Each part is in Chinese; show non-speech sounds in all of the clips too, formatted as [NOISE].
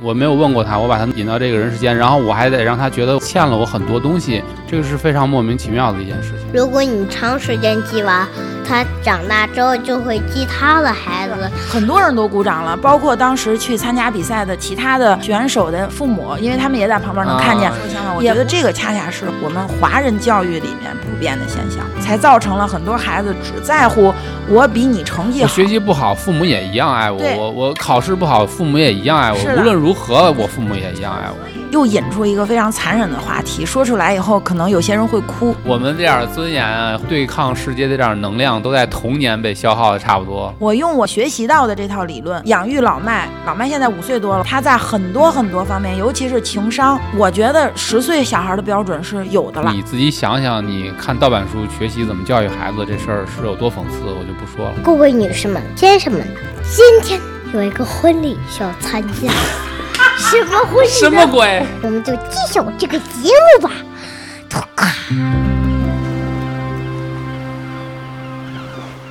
我没有问过他，我把他引到这个人世间，然后我还得让他觉得欠了我很多东西，这个是非常莫名其妙的一件事情。如果你长时间记娃，他长大之后就会激他的孩子。很多人都鼓掌了，包括当时去参加比赛的其他的选手的父母，因为他们也在旁边能看见。我觉得这个恰恰是我们华人教育里面普遍的现象，才造成了很多孩子只在乎我比你成绩好，学习不好，父母也一样爱我；我我考试不好，父母也一样爱我。无论如何，我父母也一样爱我。又引出一个非常残忍的话题，说出来以后，可能有些人会哭。我们这点尊严、对抗世界的这点能量，都在童年被消耗的差不多。我用我学习到的这套理论，养育老麦。老麦现在五岁多了，他在很多很多方面，尤其是情商，我觉得十岁小孩的标准是有的了。你自己想想，你看盗版书学习怎么教育孩子这事儿是有多讽刺，我就不说了。各位女士们、先生们，今天有一个婚礼需要参加。[LAUGHS] 什么婚礼？什么鬼？我们就揭晓这个节目吧。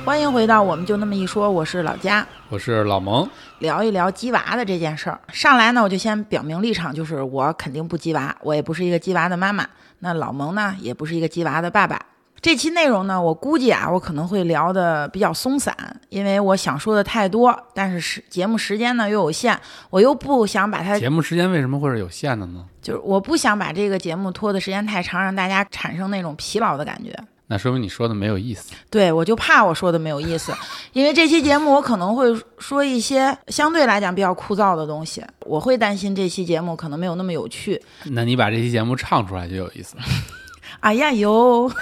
欢迎回到我们就那么一说，我是老佳，我是老蒙，聊一聊鸡娃的这件事儿。上来呢，我就先表明立场，就是我肯定不鸡娃，我也不是一个鸡娃的妈妈。那老蒙呢，也不是一个鸡娃的爸爸。这期内容呢，我估计啊，我可能会聊的比较松散，因为我想说的太多，但是时节目时间呢又有限，我又不想把它节目时间为什么会是有限的呢？就是我不想把这个节目拖的时间太长，让大家产生那种疲劳的感觉。那说明你说的没有意思。对，我就怕我说的没有意思，因为这期节目我可能会说一些相对来讲比较枯燥的东西，我会担心这期节目可能没有那么有趣。那你把这期节目唱出来就有意思了。[LAUGHS] 哎呀哟！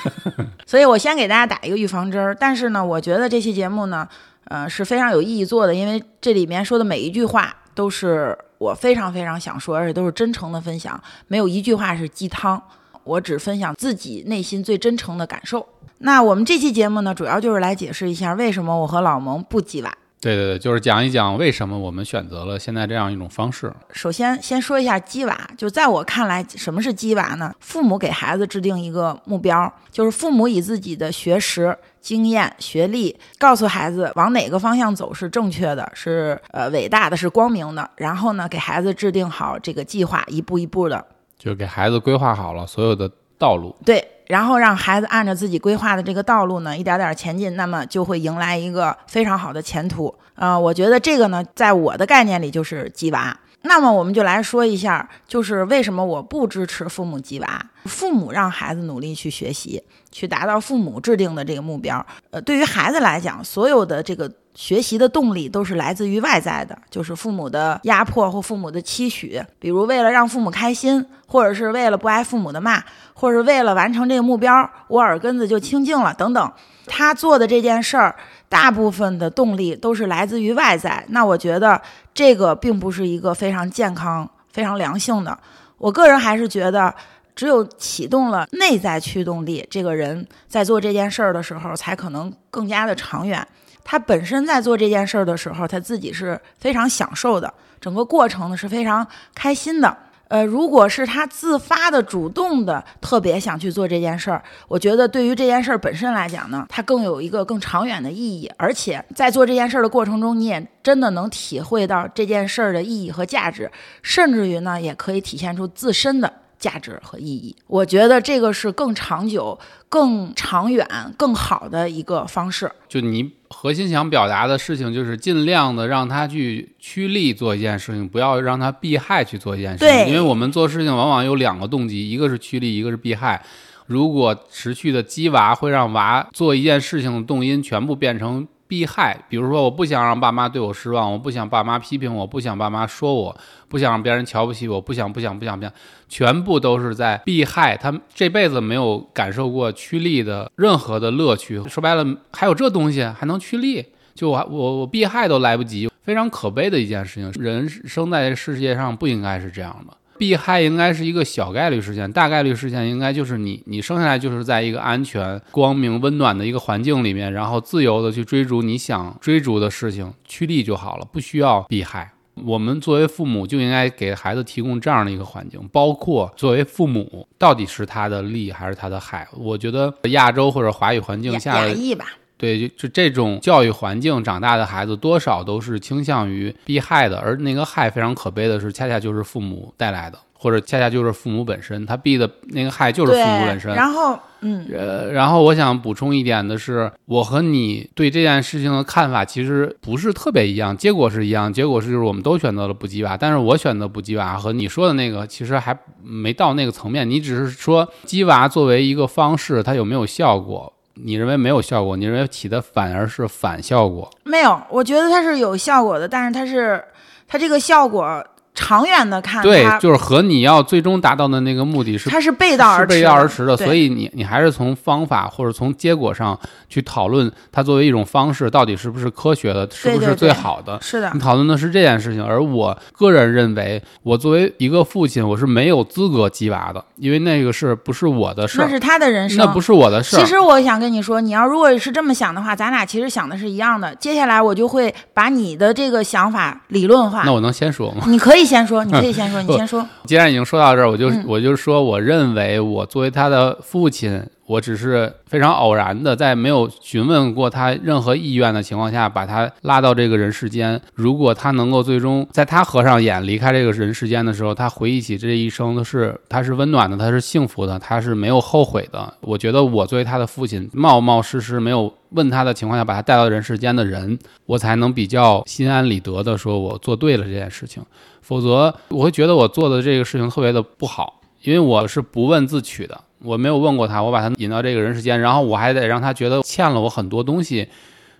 [LAUGHS] 所以我先给大家打一个预防针儿，但是呢，我觉得这期节目呢，呃，是非常有意义做的，因为这里面说的每一句话都是我非常非常想说，而且都是真诚的分享，没有一句话是鸡汤，我只分享自己内心最真诚的感受。那我们这期节目呢，主要就是来解释一下为什么我和老蒙不鸡娃。对对对，就是讲一讲为什么我们选择了现在这样一种方式。首先，先说一下鸡娃，就在我看来，什么是鸡娃呢？父母给孩子制定一个目标，就是父母以自己的学识、经验、学历，告诉孩子往哪个方向走是正确的，是呃伟大的，是光明的。然后呢，给孩子制定好这个计划，一步一步的，就给孩子规划好了所有的道路。对。然后让孩子按照自己规划的这个道路呢，一点点前进，那么就会迎来一个非常好的前途。呃，我觉得这个呢，在我的概念里就是鸡娃。那么我们就来说一下，就是为什么我不支持父母鸡娃？父母让孩子努力去学习，去达到父母制定的这个目标。呃，对于孩子来讲，所有的这个学习的动力都是来自于外在的，就是父母的压迫或父母的期许，比如为了让父母开心，或者是为了不挨父母的骂，或者为了完成这个目标，我耳根子就清净了等等。他做的这件事儿。大部分的动力都是来自于外在，那我觉得这个并不是一个非常健康、非常良性的。我个人还是觉得，只有启动了内在驱动力，这个人在做这件事儿的时候，才可能更加的长远。他本身在做这件事儿的时候，他自己是非常享受的，整个过程呢是非常开心的。呃，如果是他自发的、主动的，特别想去做这件事儿，我觉得对于这件事儿本身来讲呢，它更有一个更长远的意义，而且在做这件事儿的过程中，你也真的能体会到这件事儿的意义和价值，甚至于呢，也可以体现出自身的。价值和意义，我觉得这个是更长久、更长远、更好的一个方式。就你核心想表达的事情，就是尽量的让他去趋利做一件事情，不要让他避害去做一件事情。对，因为我们做事情往往有两个动机，一个是趋利，一个是避害。如果持续的激娃会让娃做一件事情的动因全部变成。避害，比如说，我不想让爸妈对我失望，我不想爸妈批评我，不想爸妈说我，不想让别人瞧不起我，不想不想不想不想，全部都是在避害。他这辈子没有感受过趋利的任何的乐趣。说白了，还有这东西还能趋利？就我我我避害都来不及，非常可悲的一件事情。人生在世界上不应该是这样的。避害应该是一个小概率事件，大概率事件应该就是你你生下来就是在一个安全、光明、温暖的一个环境里面，然后自由的去追逐你想追逐的事情，趋利就好了，不需要避害。我们作为父母就应该给孩子提供这样的一个环境，包括作为父母到底是他的利还是他的害？我觉得亚洲或者华语环境下的。演绎吧。对，就就这种教育环境长大的孩子，多少都是倾向于避害的，而那个害非常可悲的是，恰恰就是父母带来的，或者恰恰就是父母本身，他避的那个害就是父母本身。然后，嗯，呃，然后我想补充一点的是，我和你对这件事情的看法其实不是特别一样，结果是一样，结果是就是我们都选择了不鸡娃，但是我选择不鸡娃和你说的那个其实还没到那个层面，你只是说鸡娃作为一个方式，它有没有效果？你认为没有效果？你认为起的反而是反效果？没有，我觉得它是有效果的，但是它是它这个效果长远的看，对，就是和你要最终达到的那个目的是它是背道而背道而驰的，所以你你还是从方法或者从结果上去讨论它作为一种方式到底是不是科学的，是不是最好的。是的你，讨论的是这件事情，而我个人认为，我作为一个父亲，我是没有资格鸡娃的，因为那个是不是我的事儿，那是他的人生，那不是我的事儿。其实我想跟你说，你要如果是这么想的话，咱俩其实想的是一样的。接下来我就会把你的这个想法理论化那。我能先说吗？你可以先说，你可以先说，你先说。既然已经说到这儿，我就、嗯我就说，我认为我作为他的父亲，我只是非常偶然的，在没有询问过他任何意愿的情况下，把他拉到这个人世间。如果他能够最终在他合上眼离开这个人世间的时候，他回忆起这一生都是他是温暖的，他是幸福的，他是没有后悔的。我觉得我作为他的父亲，冒冒失失没有问他的情况下把他带到人世间的人，我才能比较心安理得的说，我做对了这件事情。否则我会觉得我做的这个事情特别的不好，因为我是不问自取的，我没有问过他，我把他引到这个人世间，然后我还得让他觉得欠了我很多东西，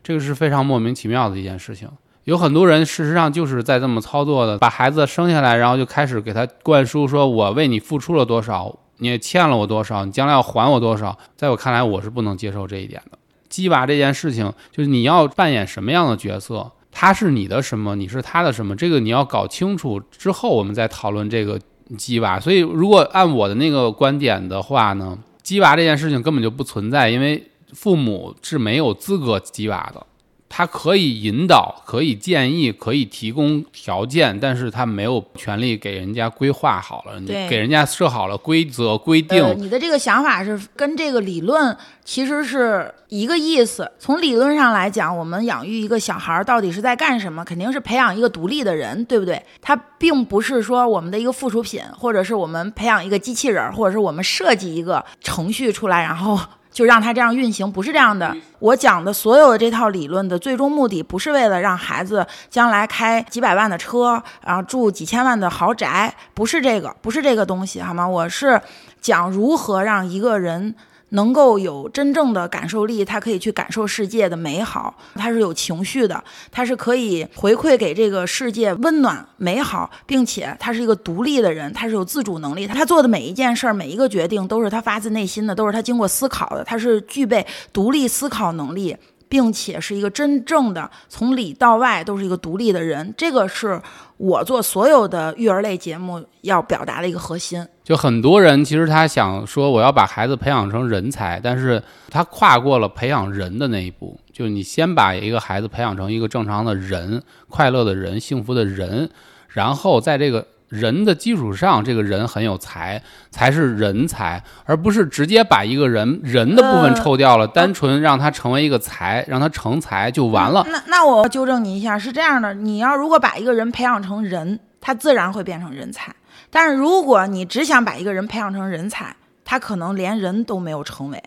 这个是非常莫名其妙的一件事情。有很多人事实上就是在这么操作的，把孩子生下来，然后就开始给他灌输说，我为你付出了多少，你也欠了我多少，你将来要还我多少。在我看来，我是不能接受这一点的。鸡娃这件事情，就是你要扮演什么样的角色，他是你的什么，你是他的什么，这个你要搞清楚之后，我们再讨论这个鸡娃。所以，如果按我的那个观点的话呢，鸡娃这件事情根本就不存在，因为父母是没有资格鸡娃的。他可以引导，可以建议，可以提供条件，但是他没有权利给人家规划好了，你给人家设好了规则规定。呃，你的这个想法是跟这个理论其实是一个意思。从理论上来讲，我们养育一个小孩儿到底是在干什么？肯定是培养一个独立的人，对不对？他并不是说我们的一个附属品，或者是我们培养一个机器人儿，或者是我们设计一个程序出来，然后。就让它这样运行，不是这样的。我讲的所有的这套理论的最终目的，不是为了让孩子将来开几百万的车，然后住几千万的豪宅，不是这个，不是这个东西，好吗？我是讲如何让一个人能够有真正的感受力，他可以去感受世界的美好，他是有情绪的，他是可以回馈给这个世界温暖美好，并且他是一个独立的人，他是有自主能力，他做的每一件事儿、每一个决定都是他发自内心的，都是他经过思考的，他是具备独立思考能力。并且是一个真正的从里到外都是一个独立的人，这个是我做所有的育儿类节目要表达的一个核心。就很多人其实他想说我要把孩子培养成人才，但是他跨过了培养人的那一步。就是你先把一个孩子培养成一个正常的人、快乐的人、幸福的人，然后在这个人的基础上，这个人很有才，才是人才，而不是直接把一个人人的部分呃抽掉了，单纯让他成为一个才，让他成才就完了。那那我纠正你一下，是这样的，你要如果把一个人培养成人，他自然会变成人才。但是如果你只想把一个人培养成人才，他可能连人都没有成为，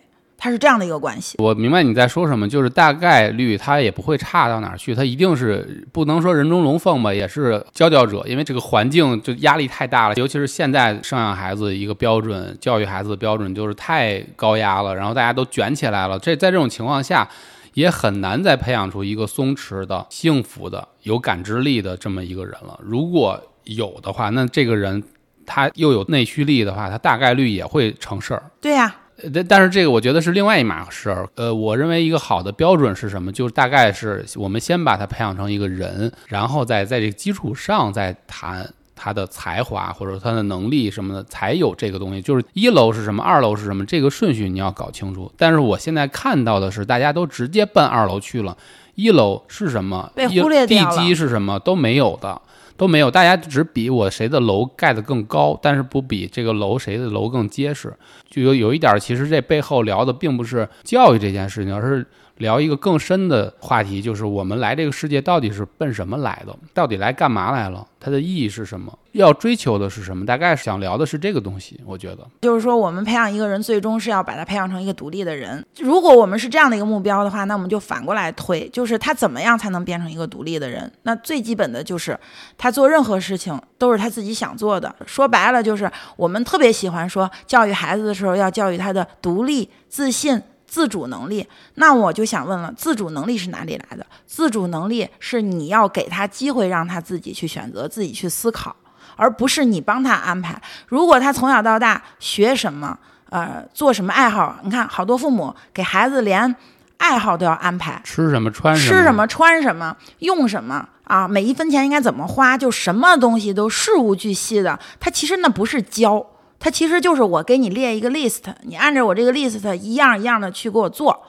他是这样的一个关系。我明白你在说什么，就是大概率他也不会差到哪儿去，他一定是不能说人中龙凤吧，也是佼佼者，因为这个环境就压力太大了，尤其是现在生养孩子一个标准，教育孩子的标准就是太高压了，然后大家都卷起来了，这在这种情况下。也很难再培养出一个松弛的、幸福的、有感知力的这么一个人了。如果有的话，那这个人他又有内驱力的话，他大概率也会成事儿。对呀、呃但但是这个我觉得是另外一码事儿。呃，我认为一个好的标准是什么？就是大概是我们先把他培养成一个人，然后再在这个基础上再谈他的才华或者他的能力什么的，才有这个东西。就是一楼是什么，二楼是什么，这个顺序你要搞清楚。但是我现在看到的是，大家都直接奔二楼去了，一楼是什么？被忽略掉了基是什么都没有的。都没有，大家只比我谁的楼盖得更高，但是不比这个楼谁的楼更结实。就有有一点，其实这背后聊的并不是教育这件事情，而是聊一个更深的话题，就是我们来这个世界到底是奔什么来的？到底来干嘛来了？它的意义是什么？要追求的是什么？大概想聊的是这个东西。我觉得，就是说，我们培养一个人，最终是要把他培养成一个独立的人。如果我们是这样的一个目标的话，那我们就反过来推，就是他怎么样才能变成一个独立的人？那最基本的就是他做任何事情都是他自己想做的。说白了，就是我们特别喜欢说，教育孩子的时候要教育他的独立、自信。自主能力，那我就想问了，自主能力是哪里来的？自主能力是你要给他机会，让他自己去选择，自己去思考，而不是你帮他安排。如果他从小到大学什么，呃，做什么爱好，你看好多父母给孩子连爱好都要安排，吃什么穿什么，吃什么穿什么，用什么啊，每一分钱应该怎么花，就什么东西都事无巨细的。他其实那不是教。它其实就是我给你列一个 list，你按照我这个 list 一样一样的去给我做。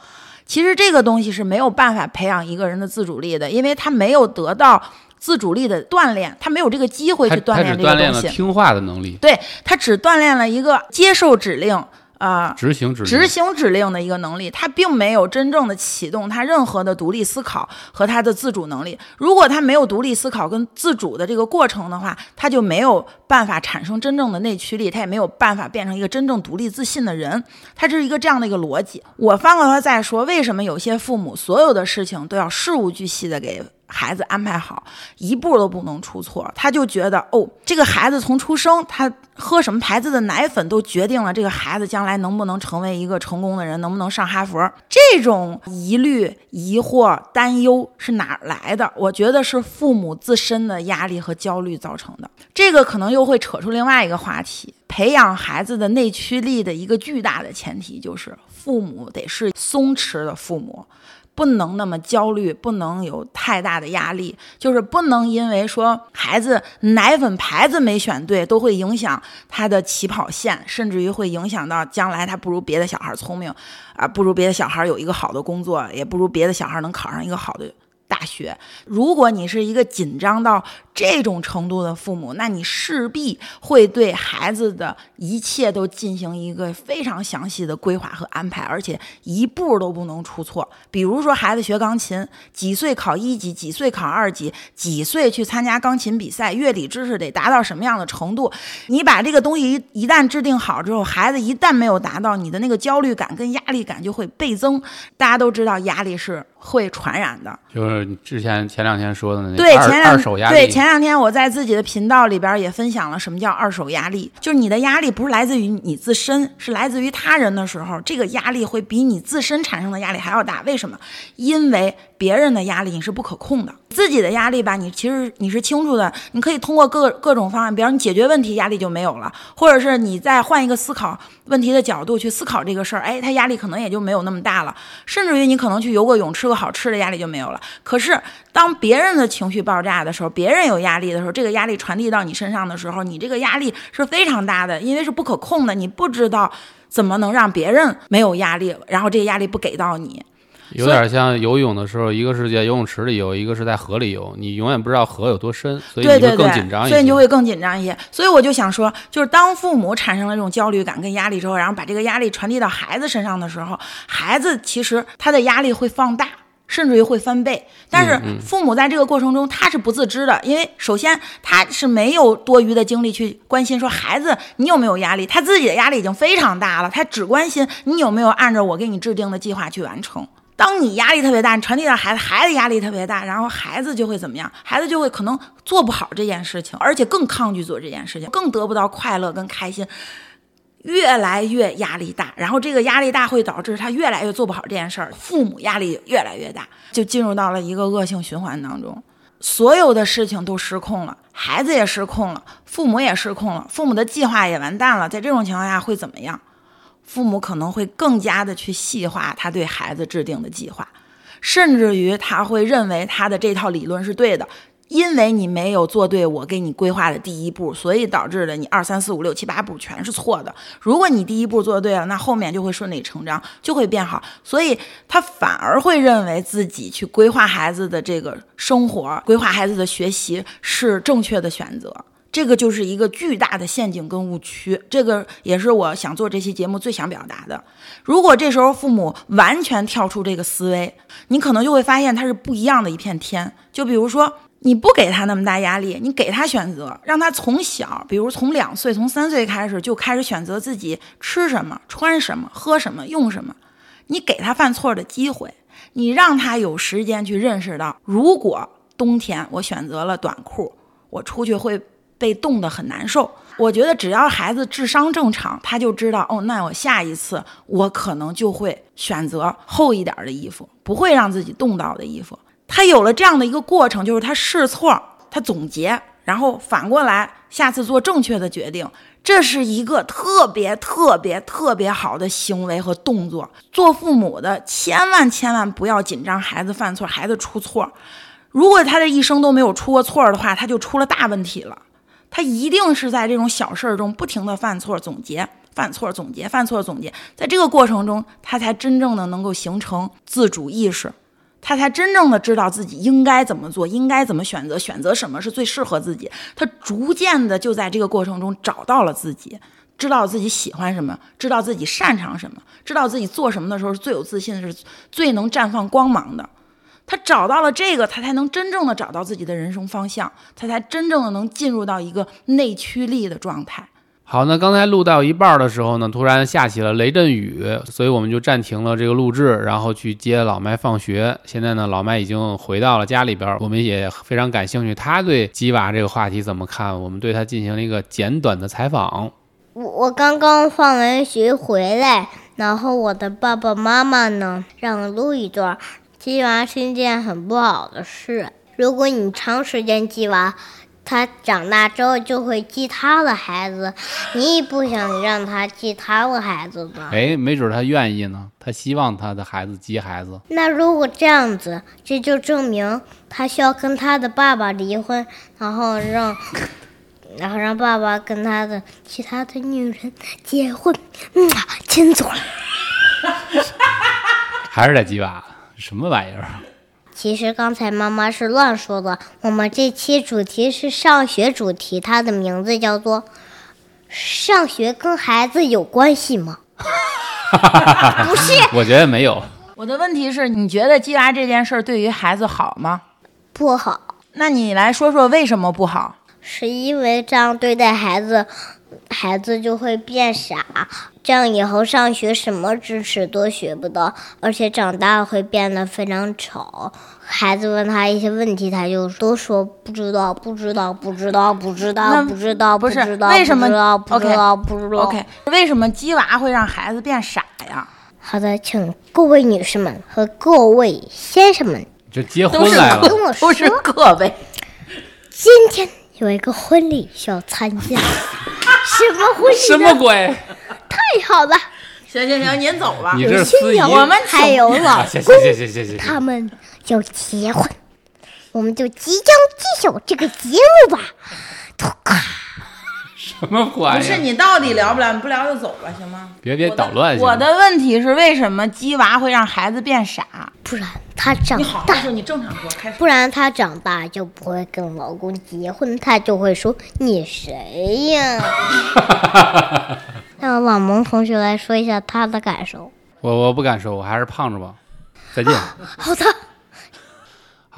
其实这个东西是没有办法培养一个人的自主力的，因为他没有得到自主力的锻炼，他没有这个机会去锻炼这个东西。听话的能力。对他只锻炼了一个接受指令。啊，执行指执行指令的一个能力，他并没有真正的启动他任何的独立思考和他的自主能力。如果他没有独立思考跟自主的这个过程的话，他就没有办法产生真正的内驱力，他也没有办法变成一个真正独立自信的人。他这是一个这样的一个逻辑。我翻过头再说，为什么有些父母所有的事情都要事无巨细的给？孩子安排好，一步都不能出错。他就觉得，哦，这个孩子从出生，他喝什么牌子的奶粉，都决定了这个孩子将来能不能成为一个成功的人，能不能上哈佛。这种疑虑、疑惑、担忧是哪来的？我觉得是父母自身的压力和焦虑造成的。这个可能又会扯出另外一个话题：培养孩子的内驱力的一个巨大的前提，就是父母得是松弛的父母。不能那么焦虑，不能有太大的压力，就是不能因为说孩子奶粉牌子没选对，都会影响他的起跑线，甚至于会影响到将来他不如别的小孩聪明，啊，不如别的小孩有一个好的工作，也不如别的小孩能考上一个好的。大学，如果你是一个紧张到这种程度的父母，那你势必会对孩子的一切都进行一个非常详细的规划和安排，而且一步都不能出错。比如说，孩子学钢琴，几岁考一级，几岁考二级，几岁去参加钢琴比赛，乐理知识得达到什么样的程度？你把这个东西一一旦制定好之后，孩子一旦没有达到，你的那个焦虑感跟压力感就会倍增。大家都知道，压力是。会传染的，就是之前前两天说的那对前两二手压力。对前两天我在自己的频道里边也分享了什么叫二手压力，就是你的压力不是来自于你自身，是来自于他人的时候，这个压力会比你自身产生的压力还要大。为什么？因为。别人的压力你是不可控的，自己的压力吧，你其实你是清楚的，你可以通过各各种方案，比方你解决问题，压力就没有了，或者是你再换一个思考问题的角度去思考这个事儿，哎，他压力可能也就没有那么大了，甚至于你可能去游个泳，吃个好吃的，压力就没有了。可是当别人的情绪爆炸的时候，别人有压力的时候，这个压力传递到你身上的时候，你这个压力是非常大的，因为是不可控的，你不知道怎么能让别人没有压力，然后这个压力不给到你。有点像游泳的时候，一个是在游泳池里游，一个是在河里游，你永远不知道河有多深，所以你会更紧张一些。所以你就会更紧张一些。所以我就想说，就是当父母产生了这种焦虑感跟压力之后，然后把这个压力传递到孩子身上的时候，孩子其实他的压力会放大，甚至于会翻倍。但是父母在这个过程中他是不自知的，因为首先他是没有多余的精力去关心说孩子你有没有压力，他自己的压力已经非常大了，他只关心你有没有按照我给你制定的计划去完成。当你压力特别大，你传递到孩子，孩子压力特别大，然后孩子就会怎么样？孩子就会可能做不好这件事情，而且更抗拒做这件事情，更得不到快乐跟开心，越来越压力大。然后这个压力大会导致他越来越做不好这件事儿，父母压力越来越大，就进入到了一个恶性循环当中，所有的事情都失控了，孩子也失控了，父母也失控了，父母的计划也完蛋了。在这种情况下会怎么样？父母可能会更加的去细化他对孩子制定的计划，甚至于他会认为他的这套理论是对的，因为你没有做对我给你规划的第一步，所以导致的你二三四五六七八步全是错的。如果你第一步做对了，那后面就会顺理成章，就会变好。所以他反而会认为自己去规划孩子的这个生活，规划孩子的学习是正确的选择。这个就是一个巨大的陷阱跟误区。这个也是我想做这期节目最想表达的。如果这时候父母完全跳出这个思维，你可能就会发现它是不一样的一片天。就比如说。你不给他那么大压力，你给他选择，让他从小，比如从两岁、从三岁开始就开始选择自己吃什么、穿什么、喝什么、用什么。你给他犯错的机会，你让他有时间去认识到，如果冬天我选择了短裤，我出去会被冻得很难受。我觉得只要孩子智商正常，他就知道哦，那我下一次我可能就会选择厚一点的衣服，不会让自己冻到的衣服。他有了这样的一个过程，就是他试错，他总结，然后反过来下次做正确的决定，这是一个特别特别特别好的行为和动作。做父母的千万千万不要紧张孩子犯错，孩子出错。如果他的一生都没有出过错的话，他就出了大问题了。他一定是在这种小事儿中不停的犯错、总结、犯错、总结、犯错、总结，在这个过程中，他才真正的能够形成自主意识。他才真正的知道自己应该怎么做，应该怎么选择，选择什么是最适合自己。他逐渐的就在这个过程中找到了自己，知道自己喜欢什么，知道自己擅长什么，知道自己做什么的时候是最有自信，是最能绽放光芒的。他找到了这个，他才能真正的找到自己的人生方向，他才真正的能进入到一个内驱力的状态。好，那刚才录到一半的时候呢，突然下起了雷阵雨，所以我们就暂停了这个录制，然后去接老麦放学。现在呢，老麦已经回到了家里边，我们也非常感兴趣，他对鸡娃这个话题怎么看？我们对他进行了一个简短的采访。我我刚刚放完学回来，然后我的爸爸妈妈呢让我录一段。鸡娃是一件很不好的事，如果你长时间鸡娃。他长大之后就会鸡他的孩子，你也不想让他鸡他的孩子吧？哎，没准他愿意呢，他希望他的孩子鸡孩子。那如果这样子，这就证明他需要跟他的爸爸离婚，然后让，[COUGHS] 然后让爸爸跟他的其他的女人结婚，嗯，亲嘴。还是得鸡娃？什么玩意儿？其实刚才妈妈是乱说的。我们这期主题是上学主题，它的名字叫做“上学跟孩子有关系吗？” [LAUGHS] 不是，我觉得没有。我的问题是你觉得鸡娃这件事儿对于孩子好吗？不好。那你来说说为什么不好？是因为这样对待孩子。孩子就会变傻，这样以后上学什么知识都学不到，而且长大会变得非常丑。孩子问他一些问题，他就都说不知道，不知道，不知道，不知道，不知道，不知道，为什么不知道，不知道？OK，为什么鸡娃会让孩子变傻呀？好的，请各位女士们和各位先生们，就结婚来了，都是各位。今天有一个婚礼需要参加。[LAUGHS] 什么婚礼？什么鬼？太好了！行行行，您走吧。你这司仪，我们还有老公，行行行行行，他们要结婚，我们就即将揭晓这个节目吧。什么鬼？不是你到底聊不聊？你不聊就走吧，行吗？别别捣乱！我的问题是，为什么鸡娃会让孩子变傻？不然他长大，你好好说，你正常说，开始。不然他长大就不会跟老公结婚，他就会说你谁呀？[LAUGHS] 让老蒙同学来说一下他的感受。我我不敢说，我还是胖着吧。再见。好的。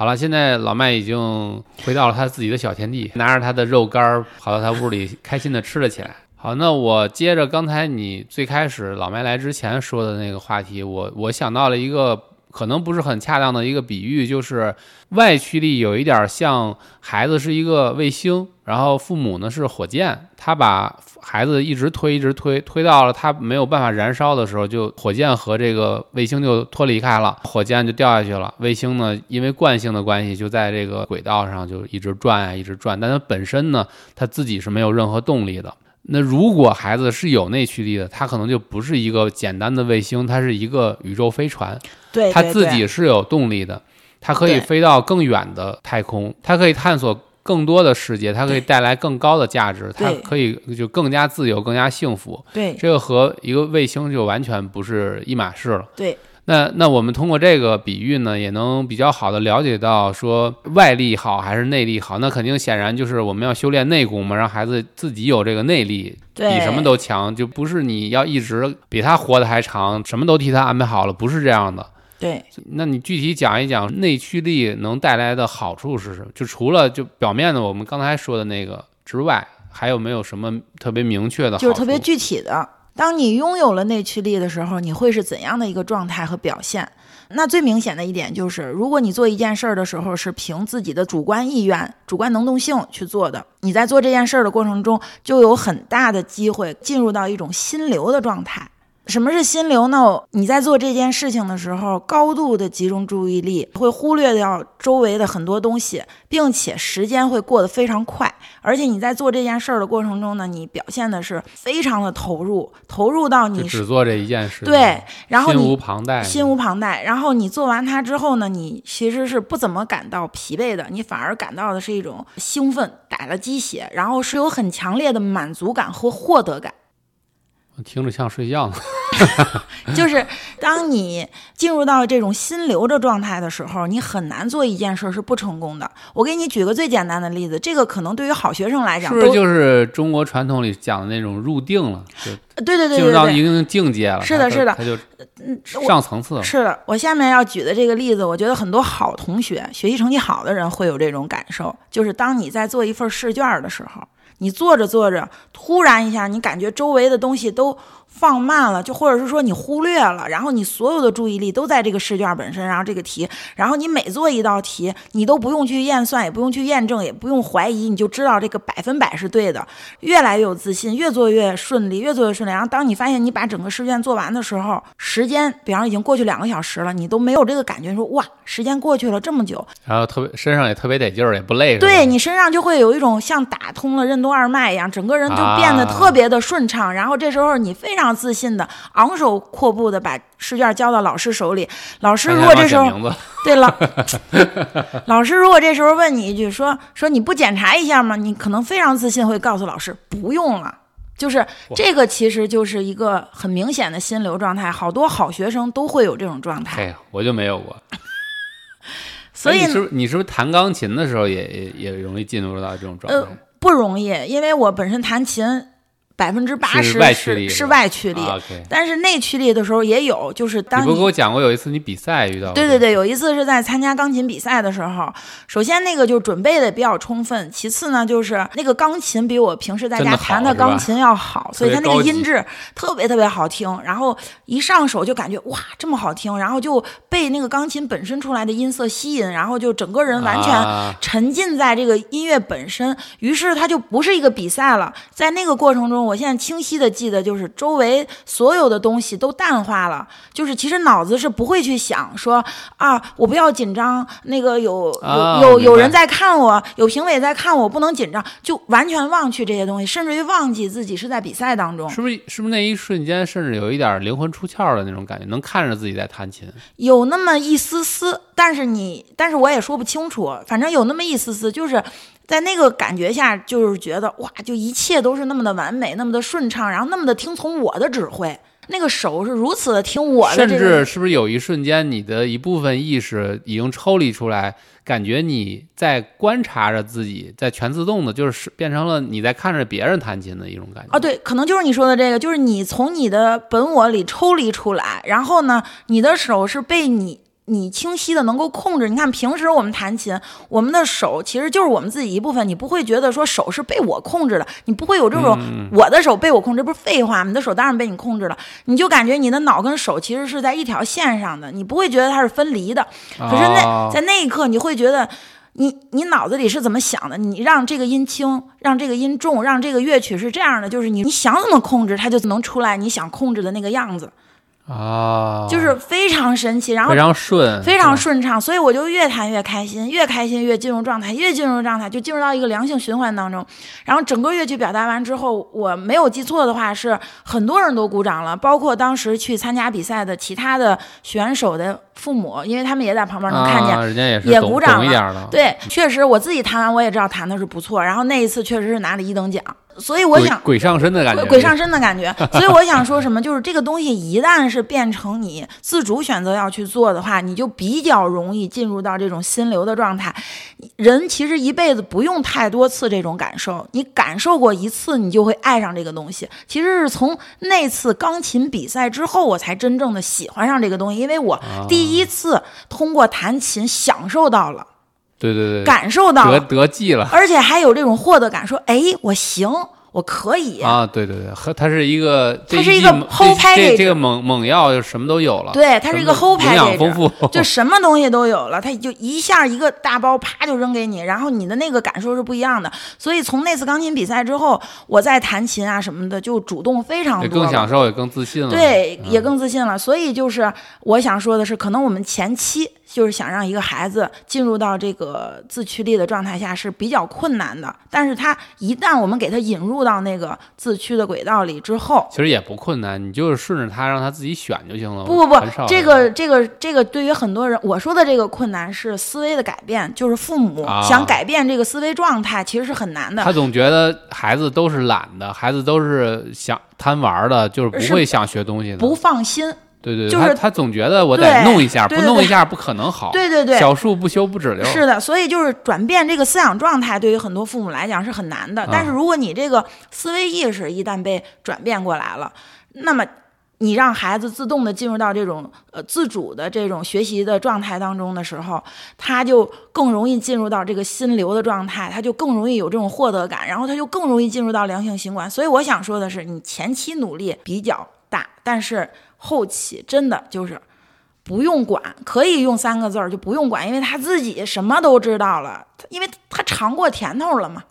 好了，现在老麦已经回到了他自己的小天地，拿着他的肉干跑到他屋里，开心的吃了起来。好，那我接着刚才你最开始老麦来之前说的那个话题，我我想到了一个可能不是很恰当的一个比喻，就是外驱力有一点像孩子是一个卫星，然后父母呢是火箭，他把。孩子一直推，一直推，推到了他没有办法燃烧的时候，就火箭和这个卫星就脱离开了，火箭就掉下去了。卫星呢，因为惯性的关系，就在这个轨道上就一直转啊，一直转。但它本身呢，它自己是没有任何动力的。那如果孩子是有内驱力的，他可能就不是一个简单的卫星，它是一个宇宙飞船。对，它自己是有动力的，它可以飞到更远的太空，它可以探索。更多的世界，它可以带来更高的价值，它可以就更加自由、更加幸福。对，这个和一个卫星就完全不是一码事了。对，那那我们通过这个比喻呢，也能比较好的了解到说外力好还是内力好。那肯定显然就是我们要修炼内功嘛，让孩子自己有这个内力，比什么都强，就不是你要一直比他活得还长，什么都替他安排好了，不是这样的。对，那你具体讲一讲内驱力能带来的好处是什么？就除了就表面的我们刚才说的那个之外，还有没有什么特别明确的好处？就是特别具体的。当你拥有了内驱力的时候，你会是怎样的一个状态和表现？那最明显的一点就是，如果你做一件事儿的时候是凭自己的主观意愿、主观能动性去做的，你在做这件事儿的过程中，就有很大的机会进入到一种心流的状态。什么是心流呢？你在做这件事情的时候，高度的集中注意力，会忽略掉周围的很多东西，并且时间会过得非常快。而且你在做这件事儿的过程中呢，你表现的是非常的投入，投入到你只做这一件事，对，然后心你无旁贷，心无旁贷。然后你做完它之后呢，你其实是不怎么感到疲惫的，你反而感到的是一种兴奋，打了鸡血，然后是有很强烈的满足感和获得感。听着像睡觉呢。[LAUGHS] 就是当你进入到这种心流的状态的时候，你很难做一件事是不成功的。我给你举个最简单的例子，这个可能对于好学生来讲都是不是就是中国传统里讲的那种入定了，就对对对进入对对到一定境界了？是的是的他就我上层次了。是的，我下面要举的这个例子，我觉得很多好同学、学习成绩好的人会有这种感受，就是当你在做一份试卷的时候，你坐着坐着，突然一下，你感觉周围的东西都放慢了，就或者是说你忽略了，然后你所有的注意力都在这个试卷本身，然后这个题，然后你每做一道题，你都不用去验算，也不用去验证，也不用怀疑，你就知道这个百分百是对的，越来越有自信，越做越顺利，越做越顺利。然后当你发现你把整个试卷做完的时候，时间比方已经过去两个小时了，你都没有这个感觉，说哇，时间过去了这么久，然后特别身上也特别得劲儿，也不累。对你身上就会有一种像打通了任督二脉一样，整个人就变得啊特别的顺畅。然后这时候你非常自信的昂首阔步的把试卷交到老师手里，老师如果这时候对了，[LAUGHS] [LAUGHS] 老师如果这时候问你一句说说你不检查一下吗？你可能非常自信会告诉老师不用了。就是这个，其实就是一个很明显的心流状态，好多好学生都会有这种状态。哎，我就没有过。[LAUGHS] 所以哎你是不是你是不是弹钢琴的时候也也也容易进入到这种状呃态？不容易，因为我本身弹琴百分之八十是外驱力但是内驱力的时候也有，就是你当不是给我讲过有一次你比赛遇到过对对对，有一次是在参加钢琴比赛的时候，首先那个就准备的比较充分，其次呢就是那个钢琴比我平时在家弹的钢琴要好，所以它那个音质特别特别好听，然后一上手就感觉哇这么好听，然后就被那个钢琴本身出来的音色吸引，然后就整个人完全啊。沉浸在这个音乐本身，于是它就不是一个比赛了。在那个过程中，我现在清晰的记得，就是周围所有的东西都淡化了，就是其实脑子是不会去想说啊，我不要紧张，那个有啊有有有人在看我，有评委在看我，不能紧张，就完全忘去这些东西，甚至于忘记自己是在比赛当中。是不是是不是那一瞬间甚至有一点灵魂出窍的那种感觉，能看着自己在弹琴？有那么一丝丝，但是你，但是我也说不清楚，反正有那么一丝丝，就是在那个感觉下，就是觉得哇，就一切都是那么的完美，那么的顺畅，然后那么的听从我的指挥，那个手是如此的听我的甚这个至是不是有一瞬间，你的一部分意识已经抽离出来，感觉你在观察着自己，在全自动的，就是变成了你在看着别人弹琴的一种感觉。啊，对，可能就是你说的这个，就是你从你的本我里抽离出来，然后呢，你的手是被你。你清晰的能够控制，你看平时我们弹琴，我们的手其实就是我们自己一部分，你不会觉得说手是被我控制的，你不会有这种嗯我的手被我控制，这不是废话吗？你的手当然被你控制了，你就感觉你的脑跟手其实是在一条线上的，你不会觉得它是分离的。可是那哦在那一刻，你会觉得你你脑子里是怎么想的？你让这个音轻，让这个音重，让这个乐曲是这样的，就是你你想怎么控制，它就能出来你想控制的那个样子，啊，就是非常神奇。然后非常顺，非常顺畅，所以我就越弹越开心，越开心越进入状态，越进入状态就进入到一个良性循环当中。然后整个乐曲表达完之后，我没有记错的话是很多人都鼓掌了，包括当时去参加比赛的其他的选手的父母，因为他们也在旁边能看见。啊、人家也是也鼓掌了对，确实我自己弹完我也知道弹的是不错，然后那一次确实是拿了一等奖，所以我想。鬼鬼上身的感觉，鬼上身的感觉。所以我想说什么，就是这个东西一旦是变成你自主选择要去做的话，你就比较容易进入到这种心流的状态。人其实一辈子不用太多次这种感受，你感受过一次，你就会爱上这个东西。其实是从那次钢琴比赛之后，我才真正的喜欢上这个东西，因为我第一次通过弹琴享受到了，对对对，感受到得得计了，而且还有这种获得感，说哎，我行。我可以啊，对对对，和它是一个，它是一个 whole package，这个猛猛药就什么都有了，对，它是一个 whole package，营养丰富，[LAUGHS] 就什么东西都有了，它就一下一个大包啪就扔给你，然后你的那个感受是不一样的。所以从那次钢琴比赛之后，我在弹琴啊什么的就主动非常多，更享受也更自信了，对，也更自信了。所以就是我想说的是，可能我们前期。就是想让一个孩子进入到这个自驱力的状态下是比较困难的，但是他一旦我们给他引入到那个自驱的轨道里之后，其实也不困难，你就是顺着他让他自己选就行了。不不不，这个这个这个对于很多人，我说的这个困难是思维的改变，就是父母想改变这个思维状态，其实是很难的。他总觉得孩子都是懒的，孩子都是想贪玩的，就是不会想学东西的，不放心。对对，就是他总觉得我得弄一下，不弄一下不可能好。对对对，小树不修不直溜。是的，所以就是转变这个思想状态，对于很多父母来讲是很难的。但是如果你这个思维意识一旦被转变过来了，那么你让孩子自动的进入到这种呃自主的这种学习的状态当中的时候，他就更容易进入到这个心流的状态，他就更容易有这种获得感，然后他就更容易进入到良性循环。所以我想说的是，你前期努力比较大，但是。后期真的就是不用管，可以用三个字儿就不用管，因为他自己什么都知道了，因为他尝过甜头了嘛。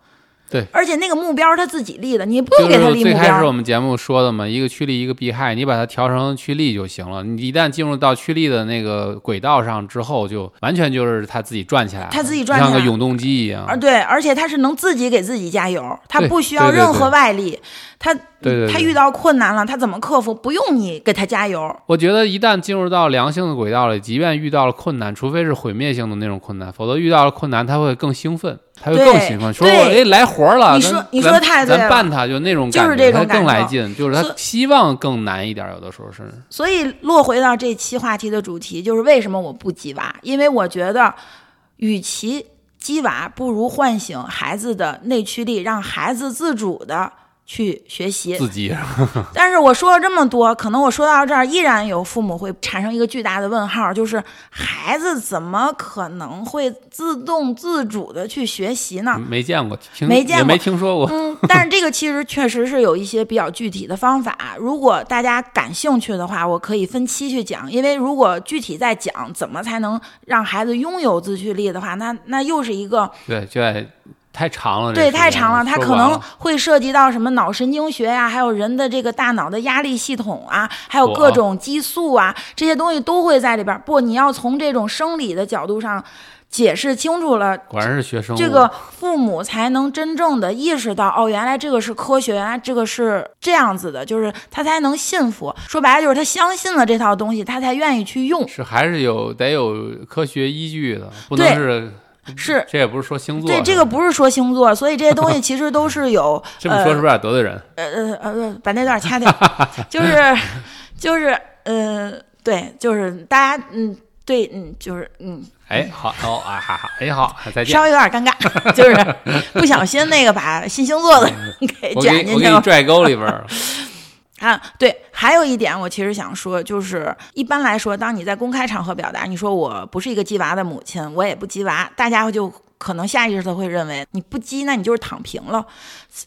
对，而且那个目标他自己立的，你不用给他立目标。最开始我们节目说的嘛，一个趋利，一个避害，你把它调成趋利就行了。你一旦进入到趋利的那个轨道上之后，就完全就是他自己转起来，他自己转起来，像个永动机一样。啊，对，而且他是能自己给自己加油，他不需要任何外力。他他遇到困难了，他怎么克服？不用你给他加油。我觉得一旦进入到良性的轨道里，即便遇到了困难，除非是毁灭性的那种困难，否则遇到了困难他会更兴奋。他就更喜欢说：“我哎，来活了！你说你说太对了，咱办他就那种感觉，他更来劲，就是他希望更难一点，有的时候是。所以落回到这期话题的主题，就是为什么我不鸡娃？因为我觉得，与其鸡娃，不如唤醒孩子的内驱力，让孩子自主的。”去学习自己，[LAUGHS] 但是我说了这么多，可能我说到这儿，依然有父母会产生一个巨大的问号，就是孩子怎么可能会自动自主的去学习呢？没见过，没见过，没听说过。嗯，但是这个其实确实是有一些比较具体的方法，如果大家感兴趣的话，我可以分期去讲。因为如果具体在讲怎么才能让孩子拥有自驱力的话，那那又是一个对，就太长了，对，太长了，它可能会涉及到什么脑神经学呀，还有人的这个大脑的压力系统啊，还有各种激素啊，这些东西都会在里边。不，你要从这种生理的角度上解释清楚了，果然是学生，这个父母才能真正的意识到，哦，原来这个是科学，原来这个是这样子的，就是他才能信服。说白了，就是他相信了这套东西，他才愿意去用。是还是有得有科学依据的，不能是。是，这也不是说星座，对，这个不是说星座，所以这些东西其实都是有。[LAUGHS] 这么说是不是有点得罪人？呃呃呃，把那段掐掉，[LAUGHS] 就是就是呃，对，就是大家嗯，对，嗯，就是嗯。哎，好哦，啊哈哈，哎好，再见。稍微有点尴尬，就是不小心那个把新星座的给卷进去了，拽沟里边了。[LAUGHS] 啊，对，还有一点，我其实想说，就是一般来说，当你在公开场合表达，你说我不是一个鸡娃的母亲，我也不鸡娃，大家就。可能下意识的会认为你不激，那你就是躺平了。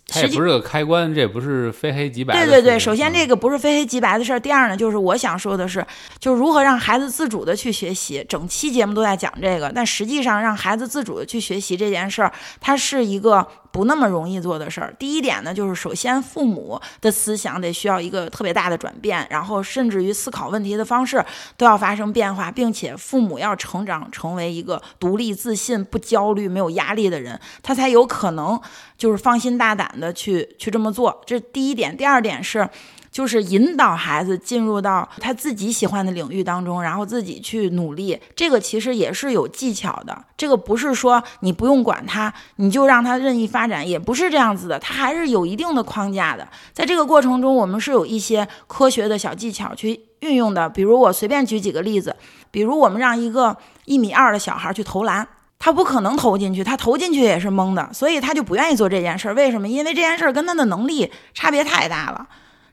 它也不是个开关，这也不是非黑即白。对对对，首先这个不是非黑即白的事儿。第二呢，就是我想说的是，就是如何让孩子自主的去学习。整期节目都在讲这个，但实际上让孩子自主的去学习这件事儿，它是一个不那么容易做的事儿。第一点呢，就是首先父母的思想得需要一个特别大的转变，然后甚至于思考问题的方式都要发生变化，并且父母要成长成为一个独立、自信、不焦虑。没有压力的人，他才有可能就是放心大胆的去去这么做。这是第一点。第二点是，就是引导孩子进入到他自己喜欢的领域当中，然后自己去努力。这个其实也是有技巧的，这个不是说你不用管他，你就让他任意发展，也不是这样子的，他还是有一定的框架的。在这个过程中，我们是有一些科学的小技巧去运用的。比如我随便举几个例子，比如我们让一个一米二的小孩去投篮。他不可能投进去，他投进去也是懵的，所以他就不愿意做这件事儿。为什么？因为这件事儿跟他的能力差别太大了，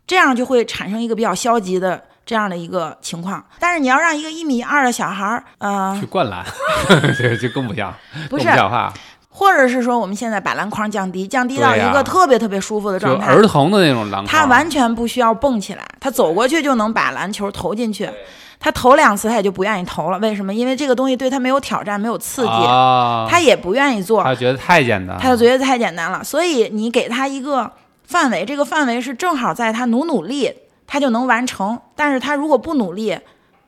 这样就会产生一个比较消极的这样的一个情况。但是你要让一个一米二的小孩儿，呃，去灌篮，[LAUGHS] 这就更不像，不是更不像话，或者是说我们现在把篮筐降低，降低到一个特别特别舒服的状态，儿童的那种篮筐，他完全不需要蹦起来，他走过去就能把篮球投进去。他投两次他也就不愿意投了，为什么？因为这个东西对他没有挑战，没有刺激，啊，他也不愿意做。他觉得太简单了，他就觉得太简单了，所以你给他一个范围，这个范围是正好在他努努力，他就能完成。但是他如果不努力，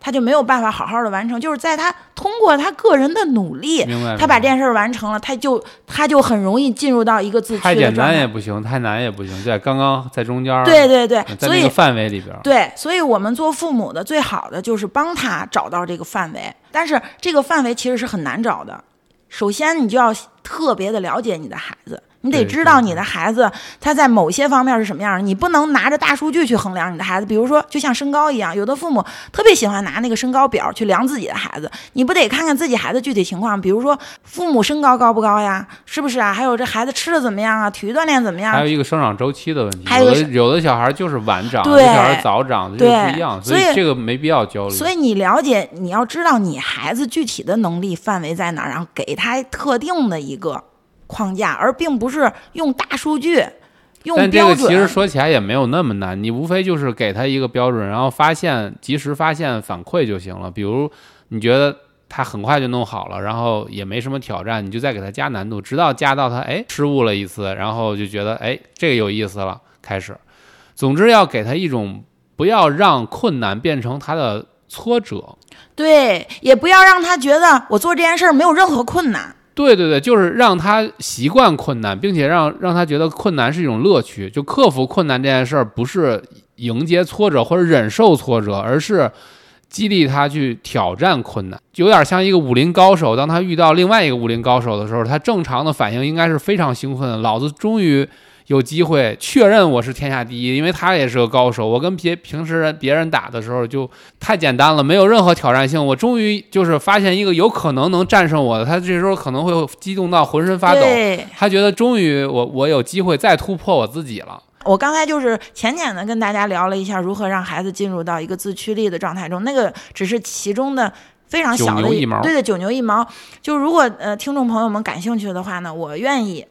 他就没有办法好好的完成。就是在他通过他个人的努力，他把这件事儿完成了，他就他就很容易进入到一个自太简驱的状态。单也不行，太难也不行，在刚刚在中间儿，对对对，所以在那个范围里边儿，对，所以我们做父母的最好的就是帮他找到这个范围，但是这个范围其实是很难找的。首先，你就要特别的了解你的孩子，你得知道你的孩子他在某些方面是什么样的。你不能拿着大数据去衡量你的孩子，比如说就像身高一样，有的父母特别喜欢拿那个身高表去量自己的孩子，你不得看看自己孩子具体情况，比如说父母身高高不高呀，是不是啊？还有这孩子吃的怎么样啊？体育锻炼怎么样还？有一个生长周期的问题，还有的有的小孩就是晚长，有对的小孩早长，这个对不一样，所以以这个没必要焦虑。所以你了解，你要知道你孩子具体的能力范围在哪儿，然后给他特定的一个框架，而并不是用大数据、用但这标准。个其实说起来也没有那么难，你无非就是给他一个标准，然后发现及时发现反馈就行了。比如你觉得他很快就弄好了，然后也没什么挑战，你就再给他加难度，直到加到他哎失误了一次，然后就觉得哎这个有意思了，开始。总之要给他一种不要让困难变成他的挫折。对，也不要让他觉得我做这件事儿没有任何困难。对对对，就是让他习惯困难，并且让让他觉得困难是一种乐趣。就克服困难这件事儿，不是迎接挫折或者忍受挫折，而是激励他去挑战困难。有点像一个武林高手，当他遇到另外一个武林高手的时候，他正常的反应应该是非常兴奋的。老子终于有机会确认我是天下第一，因为他也是个高手。我跟别平时人别人打的时候就太简单了，没有任何挑战性。我终于就是发现一个有可能能战胜我的，他这时候可能会激动到浑身发抖。对，他觉得终于我我有机会再突破我自己了。我刚才就是浅浅的跟大家聊了一下如何让孩子进入到一个自驱力的状态中，那个只是其中的非常小的一毛对对，九牛一毛。就如果呃听众朋友们感兴趣的话呢，我愿意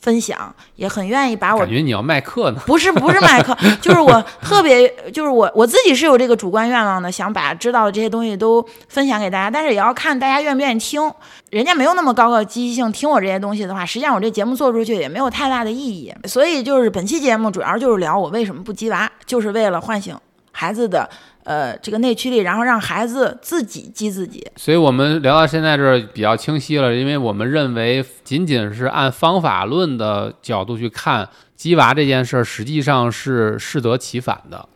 分享，也很愿意把我感觉你要卖课呢。不是不是卖课，[LAUGHS] 就是我特别就是我我自己是有这个主观愿望的，想把知道的这些东西都分享给大家，但是也要看大家愿不愿意听。人家没有那么高的积极性听我这些东西的话，实际上我这节目做出去也没有太大的意义。所以就是本期节目主要就是聊我为什么不鸡娃，就是为了唤醒孩子的呃这个内驱力，然后让孩子自己激自己。所以我们聊到现在这儿比较清晰了，因为我们认为仅仅是按方法论的角度去看激娃这件事儿，实际上是适得其反的。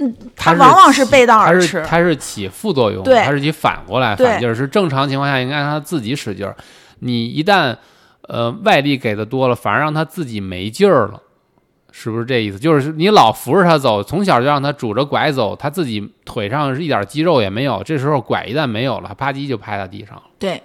嗯，它往往是背道而驰它是起副作用，对它是起反过来反劲儿。是正常情况下应该让他自己使劲儿，你一旦呃外力给的多了，反而让他自己没劲儿了。是不是这意思？就是你老扶着他走，从小就让他拄着拐走，他自己腿上是一点肌肉也没有。这时候拐一旦没有了，啪叽就拍到地上了。对，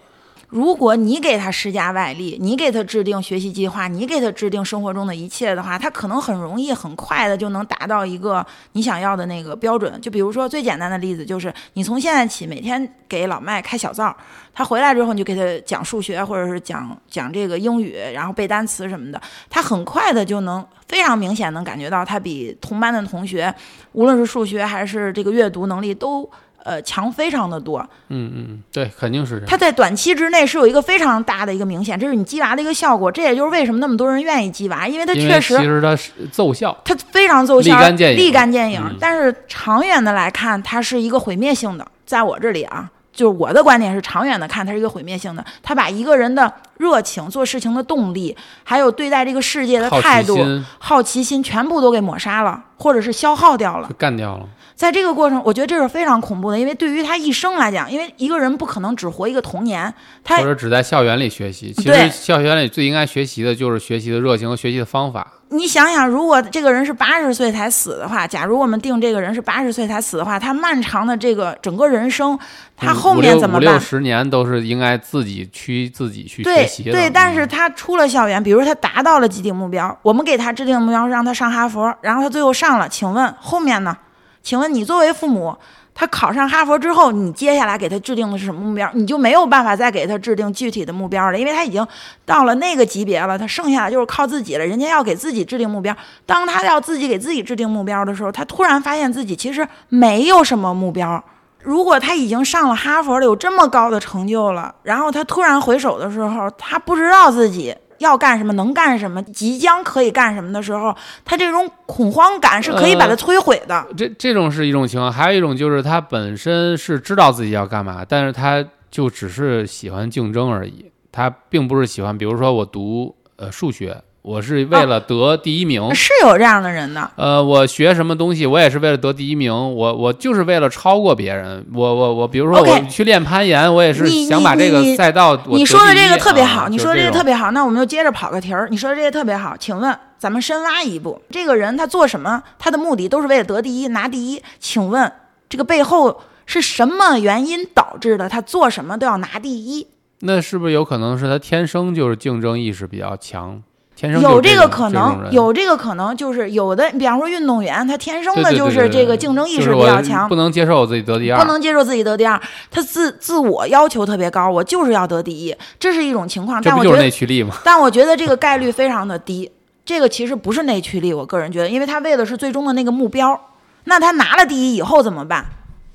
如果你给他施加外力，你给他制定学习计划，你给他制定生活中的一切的话，他可能很容易、很快的就能达到一个你想要的那个标准。就比如说最简单的例子，就是你从现在起每天给老麦开小灶，他回来之后你就给他讲数学或者是讲讲这个英语，然后背单词什么的，他很快的就能非常明显能感觉到他比同班的同学，无论是数学还是这个阅读能力都。呃，强非常的多，嗯嗯，对，肯定是这样。它在短期之内是有一个非常大的一个明显，这是你鸡娃的一个效果。这也就是为什么那么多人愿意鸡娃，因为它确实其实它奏效。它非常奏效，立竿见影立竿见影。嗯但是长远的来看，它是一个毁灭性的。在我这里啊，就是我的观点是长远的看，它是一个毁灭性的。它把一个人的热情、做事情的动力，还有对待这个世界的态度、奇心好奇心，全部都给抹杀了，或者是消耗掉了就。干掉了。在这个过程，我觉得这是非常恐怖的，因为对于他一生来讲，因为一个人不可能只活一个童年，他或者只在校园里学习。其实校园里最应该学习的就是学习的热情和学习的方法。你想想，如果这个人是八十岁才死的话，假如我们定这个人是八十岁才死的话，他漫长的这个整个人生，他五后五六五六面怎么办？十年都是应该自己去自己去学对习的。对，但是嗯他出了校园，比如他达到了既定目标，我们给他制定目标是让他上哈佛，然后他最后上了，请问后面呢？请问你作为父母，他考上哈佛之后，你接下来给他制定的是什么目标？你就没有办法再给他制定具体的目标了，因为他已经到了那个级别了，他剩下的就是靠自己了。人家要给自己制定目标，当他要自己给自己制定目标的时候，他突然发现自己其实没有什么目标。如果他已经上了哈佛了，有这么高的成就了，然后他突然回首的时候，他不知道自己要干什么，能干什么，即将可以干什么的时候，他这种恐慌感是可以把他呃摧毁的。这这种是一种情况，还有一种就是他本身是知道自己要干嘛，但是他就只是喜欢竞争而已，他并不是喜欢，比如说我读呃数学，我是为了得第一名。是有这样的人的，呃，我学什么东西，我也是为了得第一名，我我就是为了超过别人。我我我，比如说我去练攀岩，我也是你想把这个赛道你说的这个特别好，你说这个特别好，那我们就接着跑个题儿。你说的这个特别好，请问咱们深挖一步，这个人他做什么，他的目的都是为了得第一，拿第一。请问这个背后是什么原因导致的？他做什么都要拿第一？那是不是有可能是他天生就是竞争意识比较强？天生有这个可能，有这个可能，就是有的，比方说运动员，他天生的就是这个竞争意识比较强不，能接受我自己得第二，不能接受自己得第二，他自自我要求特别高，我就是要得第一，这是一种情况。这就是但我觉得内驱力吗？但我觉得这个概率非常的低，这个其实不是内驱力，我个人觉得，因为他为的是最终的那个目标。那他拿了第一以后怎么办？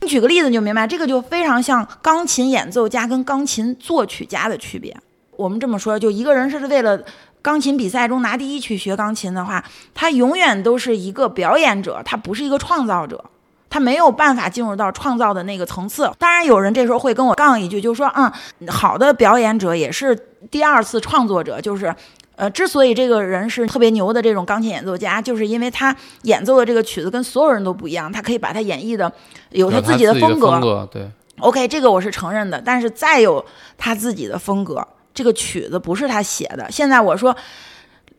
你举个例子你就明白，这个就非常像钢琴演奏家跟钢琴作曲家的区别。我们这么说，就一个人是为了钢琴比赛中拿第一去学钢琴的话，他永远都是一个表演者，他不是一个创造者。他没有办法进入到创造的那个层次。当然，有人这时候会跟我杠一句，就说：“嗯，好的表演者也是第二次创作者，就是。”呃，之所以这个人是特别牛的这种钢琴演奏家，就是因为他演奏的这个曲子跟所有人都不一样，他可以把它演绎的有他自己的风风格，对，OK，这个我是承认的，但是再有他自己的风格，这个曲子不是他写的。现在我说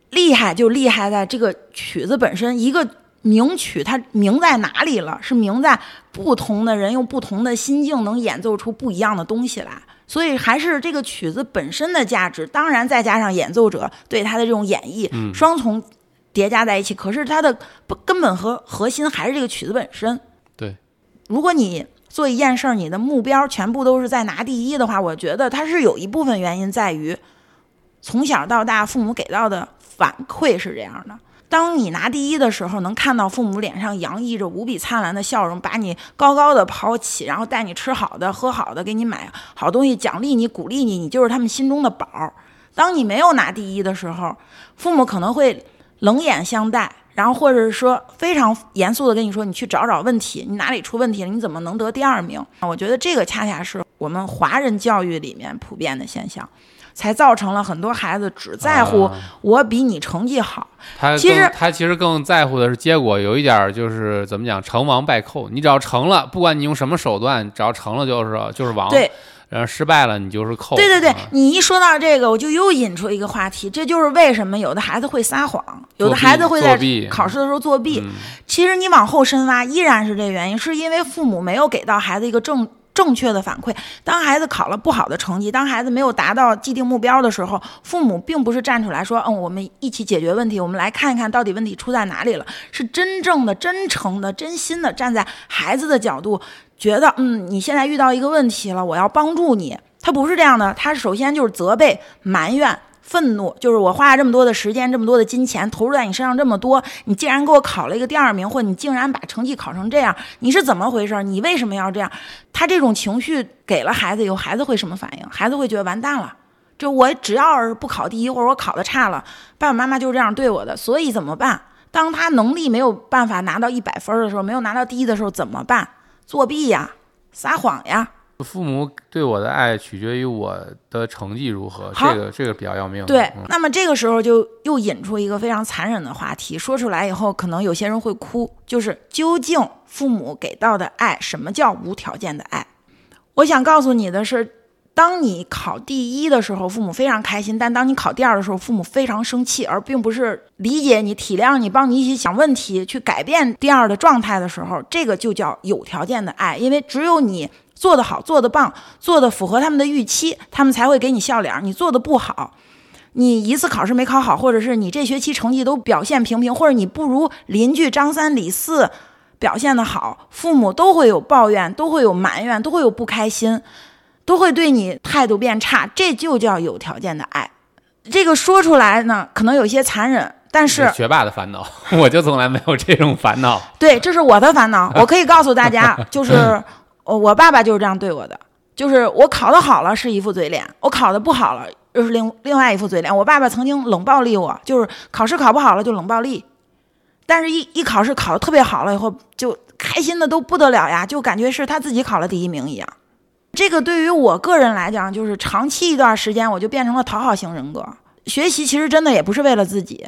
厉害就厉害在这个曲子本身，一个名曲它名在哪里了？是名在不同的人用不同的心境能演奏出不一样的东西来。所以还是这个曲子本身的价值，当然再加上演奏者对他的这种演绎，嗯双重叠加在一起。可是它的不根本和核心还是这个曲子本身。对，如果你做一件事儿，你的目标全部都是在拿第一的话，我觉得它是有一部分原因在于从小到大父母给到的反馈是这样的。当你拿第一的时候，能看到父母脸上洋溢着无比灿烂的笑容，把你高高的抛起，然后带你吃好的、喝好的，给你买好东西，奖励你、鼓励你，你就是他们心中的宝儿。当你没有拿第一的时候，父母可能会冷眼相待，然后或者是说非常严肃的跟你说：“你去找找问题，你哪里出问题了？你怎么能得第二名？”我觉得这个恰恰是我们华人教育里面普遍的现象，才造成了很多孩子只在乎啊我比你成绩好。他其实他其实更在乎的是结果，有一点儿就是怎么讲，成王败寇。你只要成了，不管你用什么手段，只要成了就是就是王。对，然后失败了你就是扣。对对对啊，你一说到这个，我就又引出一个话题，这就是为什么有的孩子会撒谎，有的孩子会在考试的时候作弊。嗯其实你往后深挖，依然是这原因，是因为父母没有给到孩子一个正正确的反馈。当孩子考了不好的成绩，当孩子没有达到既定目标的时候，父母并不是站出来说：“嗯，我们一起解决问题，我们来看一看到底问题出在哪里了。”是真正的、真诚的、真心的站在孩子的角度，觉得嗯，你现在遇到一个问题了，我要帮助你。他不是这样的，他首先就是责备、埋怨。愤怒就是我花了这么多的时间，这么多的金钱投入在你身上这么多，你竟然给我考了一个第二名，或你竟然把成绩考成这样，你是怎么回事？你为什么要这样？他这种情绪给了孩子以后，孩子会什么反应？孩子会觉得完蛋了，就我只要是不考第一，或者我考的差了，爸爸妈妈就是这样对我的，所以怎么办？当他能力没有办法拿到一百分的时候，没有拿到第一的时候怎么办？作弊呀，撒谎呀，父母对我的爱取决于我的成绩如何，这个这个比较要命。对嗯，那么这个时候就又引出一个非常残忍的话题，说出来以后，可能有些人会哭，就是究竟父母给到的爱，什么叫无条件的爱？我想告诉你的是，当你考第一的时候，父母非常开心；但当你考第二的时候，父母非常生气，而并不是理解你、体谅你、帮你一起想问题、去改变第二的状态的时候，这个就叫有条件的爱，因为只有你。做得好，做得棒，做得符合他们的预期，他们才会给你笑脸。你做的不好，你一次考试没考好，或者是你这学期成绩都表现平平，或者你不如邻居张三李四表现的好，父母都会有抱怨，都会有埋怨，都会有不开心，都会对你态度变差，这就叫有条件的爱。这个说出来呢，可能有些残忍，但是学霸的烦恼，[LAUGHS] 我就从来没有这种烦恼。对，这是我的烦恼。[LAUGHS] 我可以告诉大家，就是我我爸爸就是这样对我的，就是我考得好了是一副嘴脸，我考得不好了又是另另外一副嘴脸。我爸爸曾经冷暴力我，就是考试考不好了就冷暴力，但是一一考试考得特别好了以后，就开心的都不得了呀，就感觉是他自己考了第一名一样。这个对于我个人来讲，就是长期一段时间，我就变成了讨好型人格。学习其实真的也不是为了自己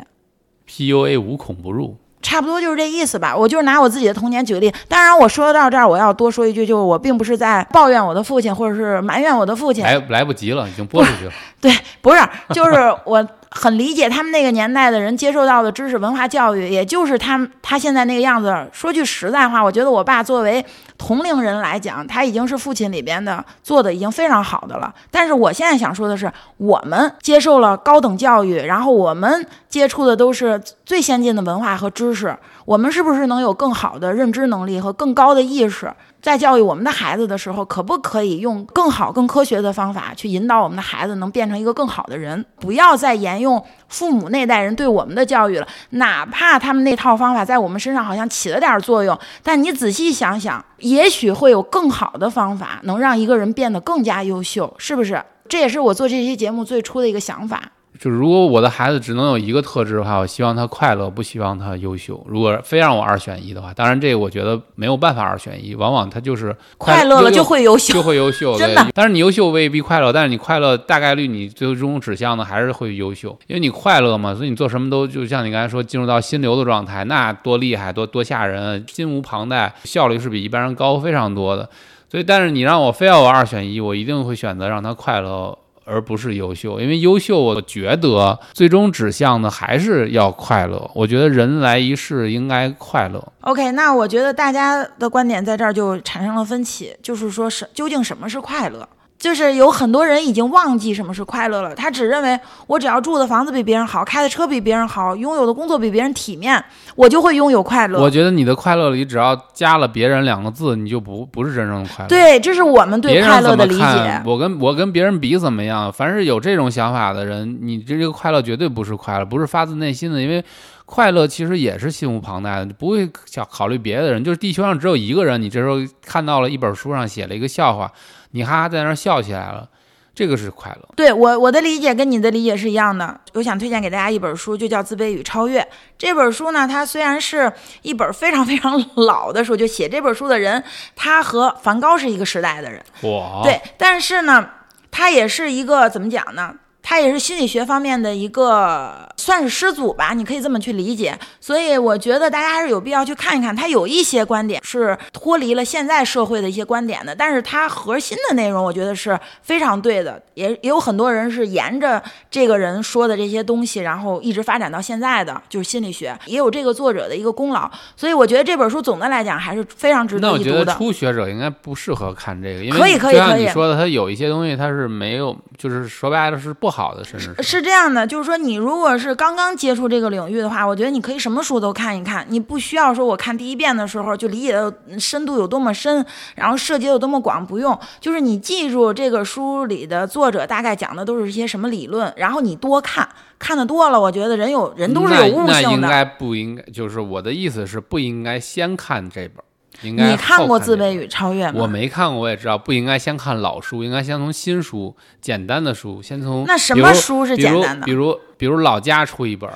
，PUA 无孔不入，差不多就是这意思吧。我就是拿我自己的童年举例。当然，我说到这儿，我要多说一句，就是我并不是在抱怨我的父亲，或者是埋怨我的父亲。来来不及了，已经播出去了。[LAUGHS] 对，不是，就是我很理解他们那个年代的人接受到的知识文化教育，也就是他他现在那个样子。说句实在话，我觉得我爸作为同龄人来讲，他已经是父亲里边的做的已经非常好的了。但是我现在想说的是，我们接受了高等教育，然后我们接触的都是最先进的文化和知识，我们是不是能有更好的认知能力和更高的意识？在教育我们的孩子的时候，可不可以用更好、更科学的方法去引导我们的孩子能变成一个更好的人？不要再沿用父母那代人对我们的教育了，哪怕他们那套方法在我们身上好像起了点作用，但你仔细想想，也许会有更好的方法能让一个人变得更加优秀，是不是？这也是我做这期节目最初的一个想法。就是如果我的孩子只能有一个特质的话，我希望他快乐，不希望他优秀。如果非让我二选一的话，当然这个我觉得没有办法二选一，往往他就是快乐了就会优秀就会优秀，真的对。但是你优秀未必快乐，但是你快乐大概率你最终指向的还是会优秀，因为你快乐嘛，所以你做什么都就像你刚才说，进入到心流的状态，那多厉害，多多吓人，心无旁贷，效率是比一般人高非常多的。所以，但是你让我非要我二选一，我一定会选择让他快乐。而不是优秀，因为优秀，我觉得最终指向的还是要快乐。我觉得人来一世应该快乐。OK，那我觉得大家的观点在这儿就产生了分歧，就是说是究竟什么是快乐？就是有很多人已经忘记什么是快乐了，他只认为我只要住的房子比别人好，开的车比别人好，拥有的工作比别人体面，我就会拥有快乐。我觉得你的快乐里只要加了“别人”两个字，你就不不是真正的快乐。对，这是我们对快乐的理解。我跟我跟别人比怎么样？凡是有这种想法的人，你这这个快乐绝对不是快乐，不是发自内心的，因为快乐其实也是心无旁贷的，你不会想考虑别的人。就是地球上只有一个人，你这时候看到了一本书上写了一个笑话，你哈哈在那儿笑起来了，这个是快乐。对我我的理解跟你的理解是一样的。我想推荐给大家一本书，就叫《自卑与超越》。这本书呢，它虽然是一本非常非常老的书，就写这本书的人，他和梵高是一个时代的人。哇，对，但是呢，他也是一个怎么讲呢？他也是心理学方面的一个算是师祖吧，你可以这么去理解。所以我觉得大家还是有必要去看一看，他有一些观点是脱离了现在社会的一些观点的，但是他核心的内容我觉得是非常对的。也也有很多人是沿着这个人说的这些东西，然后一直发展到现在的，就是心理学，也有这个作者的一个功劳。所以我觉得这本书总的来讲还是非常值得那我觉得。初学者应该不适合看这个，因为可以可以就像可以你说的，它有一些东西它是没有，就是说白了是不好的，甚至是是这样的，就是说，你如果是刚刚接触这个领域的话，我觉得你可以什么书都看一看，你不需要说我看第一遍的时候就理解的深度有多么深，然后涉及有多么广，不用，就是你记住这个书里的作者大概讲的都是一些什么理论，然后你多看，看的多了，我觉得人有人都是有悟那那性的。应该不应该？就是我的意思是不应该先看这本儿，应该你看过《自卑与超越》吗？我没看过，我也知道不应该先看老书，应该先从新书、简单的书，先从那什比如么书是比如简单的比如比如老家出一本儿，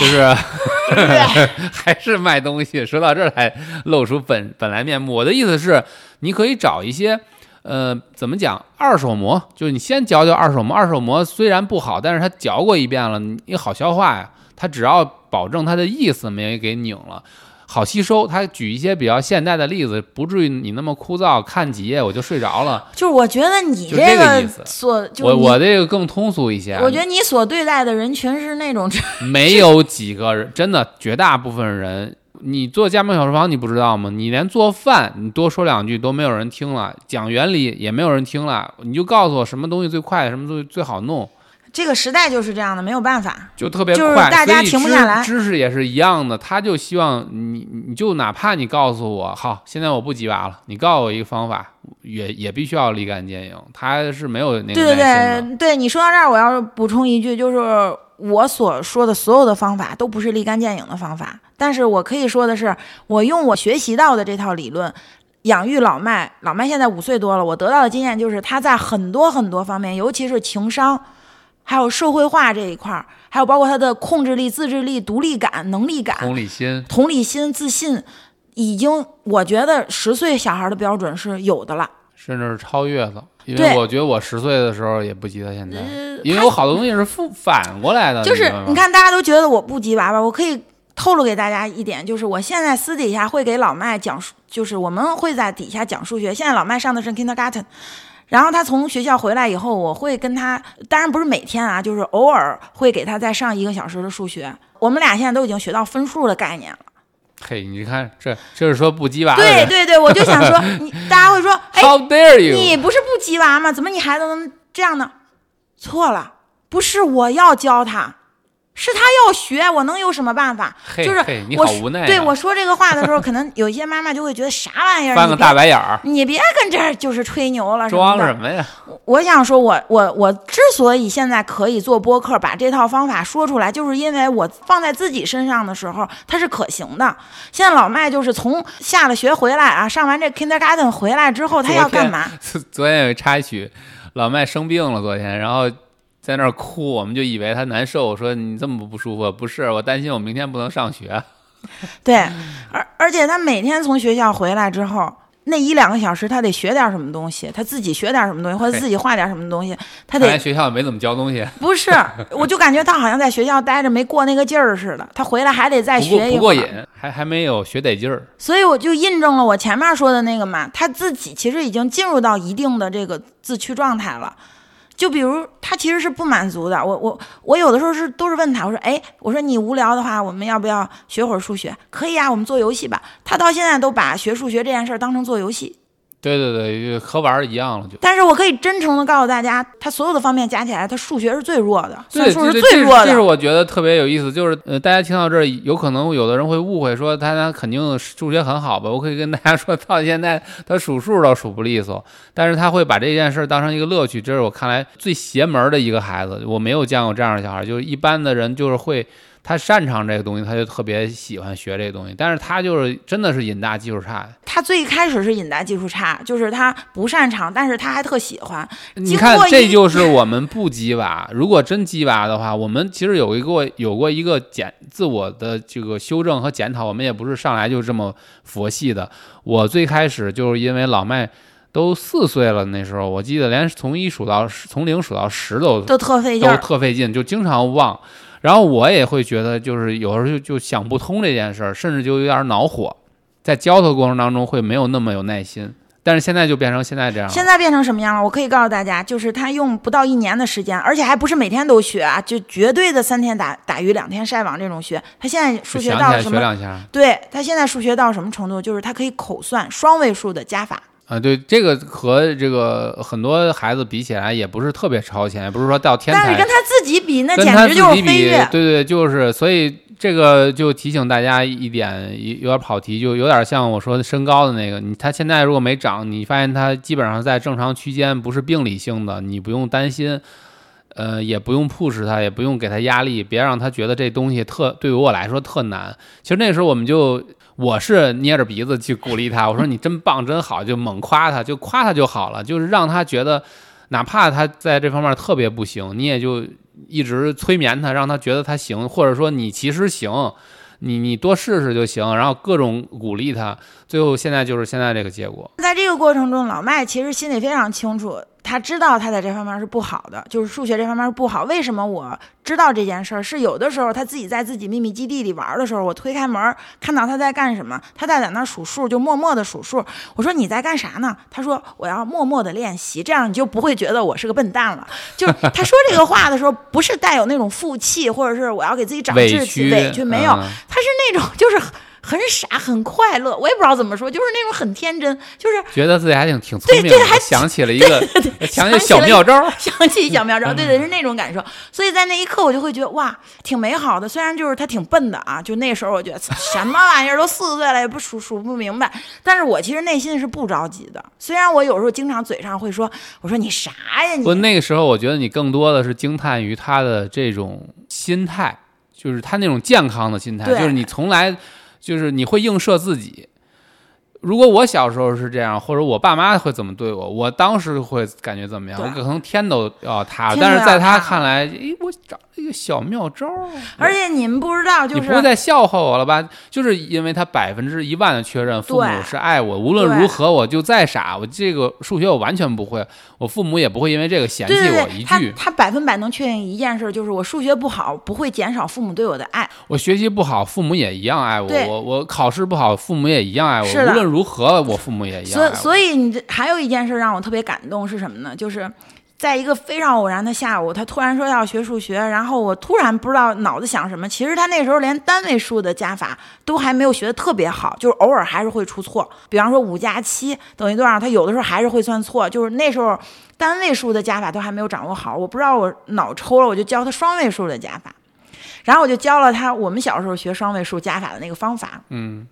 就是 [LAUGHS] 还是卖东西。说到这儿才露出本本来面目。我的意思是，你可以找一些。呃，怎么讲？二手膜就是你先嚼嚼二手膜，二手膜虽然不好，但是它嚼过一遍了，你好消化呀。它只要保证它的意思没给拧了，好吸收。他举一些比较现代的例子，不至于你那么枯燥，看几页我就睡着了。就是我觉得你这个所，就我我这个更通俗一些，我觉得你所对待的人群是那种，[LAUGHS] 没有几个人，真的绝大部分人，你做加盟小厨房你不知道吗？你连做饭你多说两句都没有人听了，讲原理也没有人听了，你就告诉我什么东西最快，什么东西最好弄，这个时代就是这样的，没有办法。就特别就是快，大家停不下来知识也是一样的，他就希望你，你就哪怕你告诉我，好，现在我不鸡娃了，你告诉我一个方法，也也必须要立竿见影，他是没有那个对对。对对，你说到这儿，我要补充一句，就是我所说的所有的方法都不是立竿见影的方法，但是我可以说的是，我用我学习到的这套理论。养育老麦，老麦现在五岁多了，我得到的经验就是他在很多很多方面，尤其是情商，还有社会化这一块儿，还有包括他的控制力、自制力、独立感、能力感、同理心，同理心、自信，已经我觉得十岁小孩的标准是有的了。甚至是超越了。因为我觉得我十岁的时候也不及他现在，呃因为我好多东西是复反过来的。就是你，看，大家都觉得我不及娃娃，我可以透露给大家一点，就是我现在私底下会给老麦讲数，就是我们会在底下讲数学。现在老麦上的是 kindergarten，然后他从学校回来以后，我会跟他，当然不是每天啊，就是偶尔会给他再上一个小时的数学。我们俩现在都已经学到分数的概念了。嘿，你看这这是说不鸡娃对对对，我就想说，[LAUGHS] 你大家会说，哎，，How dare 你 you？不是不鸡娃吗？怎么你孩子能这样呢？错了，不是我要教他，是他要学，我能有什么办法？就是我说好无奈啊对我说这个话的时候，可能有一些妈妈就会觉得啥玩意儿，[LAUGHS] 翻个大白眼儿，你别跟这儿就是吹牛了，装什什么呀？我想说我，我我之所以现在可以做播客，把这套方法说出来，就是因为我放在自己身上的时候，它是可行的。现在老麦就是从下了学回来啊，上完这 kindergarten 回来之后，他要干嘛？[LAUGHS] 昨天有一插曲，老麦生病了，昨天，然后在那儿哭，我们就以为他难受，我说你这么不舒服，不是，我担心我明天不能上学。[LAUGHS] 对，而而且他每天从学校回来之后，那一两个小时，他得学点什么东西，他自己学点什么东西，或者自己画点什么东西，他得学校也没怎么教东西，不是，我就感觉他好像在学校待着没过那个劲儿似的，他回来还得再学一。不过瘾，还还没有学得劲儿。所以我就印证了我前面说的那个嘛，他自己其实已经进入到一定的这个自驱状态了。就比如他其实是不满足的，我我我有的时候是都是问他，我说哎，我说你无聊的话，我们要不要学会儿数学？可以啊，我们做游戏吧。他到现在都把学数学这件事儿当成做游戏。对对对，就和玩儿一样了，就。但是我可以真诚的告诉大家，他所有的方面加起来，他数学是最弱的，算对，术是最弱的。这是我觉得特别有意思，就是呃，大家听到这儿，有可能有的人会误会说他他肯定数学很好吧？我可以跟大家说，到现在他数数都数不利索，但是他会把这件事儿当成一个乐趣，这是我看来最邪门的一个孩子。我没有见过这样的小孩，就是一般的人就是会。他擅长这个东西，他就特别喜欢学这个东西，但是他就是真的是瘾大技术差。他最开始是瘾大技术差，就是他不擅长，但是他还特喜欢。你看这就是我们不鸡娃。如果真鸡娃的话，我们其实有一个有过一个检自我的这个修正和检讨。我们也不是上来就这么佛系的。我最开始就是因为老麦都四岁了，那时候我记得连从一数到十，从零数到十都都特费劲都，特费劲，就经常忘。然后我也会觉得，就是有时候就就想不通这件事儿，甚至就有点恼火，在教他过程当中会没有那么有耐心。但是现在就变成现在这样了。现在变成什么样了？我可以告诉大家，就是他用不到一年的时间，而且还不是每天都学啊，就绝对的三天打打鱼两天晒网这种学。他现在数学到什么？学两下。对他现在数学到什么程度？就是他可以口算双位数的加法。啊，对，这个和这个很多孩子比起来，也不是特别超前，也不是说到天才，但是跟他自己比，那简直就是，飞跃。对对，就是，所以这个就提醒大家一点，有有点跑题，就有点像我说的身高的那个，你他现在如果没长，你发现他基本上在正常区间，不是病理性的，你不用担心。呃，也不用 push 他，也不用给他压力，别让他觉得这东西特对于我来说特难。其实那时候我们就，我是捏着鼻子去鼓励他，我说你真棒，真好，就猛夸他，就夸他就好了，就是让他觉得，哪怕他在这方面特别不行，你也就一直催眠他，让他觉得他行，或者说你其实行，你你多试试就行，然后各种鼓励他，最后现在就是现在这个结果。在这个过程中，老麦其实心里非常清楚，他知道他在这方面是不好的，就是数学这方面是不好。为什么我知道这件事儿？是有的时候他自己在自己秘密基地里玩的时候，我推开门看到他在干什么，他在在那儿数数，就默默的数数。我说你在干啥呢？他说我要默默的练习，这样你就不会觉得我是个笨蛋了。就是他说这个话的时候，不是带有那种负气，或者是我要给自己长志气、委屈，没有，他是那种就是。很傻，很快乐，我也不知道怎么说，就是那种很天真，就是觉得自己还挺挺聪明，还 [LAUGHS] 想起了一个想起小妙招，想起小妙招，对对，是那种感受。所以在那一刻，我就会觉得哇，挺美好的。虽然就是他挺笨的啊，就那时候我觉得什么玩意儿都四岁了也不数数不明白，但是我其实内心是不着急的。虽然我有时候经常嘴上会说，我说你啥呀你？不，那个时候我觉得你更多的是惊叹于他的这种心态，就是他那种健康的心态，就是你从来。就是你会映射自己。如果我小时候是这样，或者我爸妈会怎么对我，我当时会感觉怎么样？我可能天都要塌了。但是在他看来，诶，我找了一个小妙招。而且你们不知道，就是你不会再笑话我了吧？就是因为他百分之一万的确认父母是爱我，无论如何我就再傻，我这个数学我完全不会，我父母也不会因为这个嫌弃我一句。他百分百能确定一件事，就是我数学不好不会减少父母对我的爱。我学习不好，父母也一样爱我。我我考试不好，父母也一样爱我。无论如何，我父母也一样。所所以，你这还有一件事让我特别感动是什么呢？就是在一个非常偶然的下午，他突然说要学数学，然后我突然不知道脑子想什么。其实他那时候连单位数的加法都还没有学的特别好，就是偶尔还是会出错。比方说五加七等于多少，他有的时候还是会算错。就是那时候单位数的加法都还没有掌握好，我不知道我脑抽了，我就教他双位数的加法，然后我就教了他我们小时候学双位数加法的那个方法。嗯。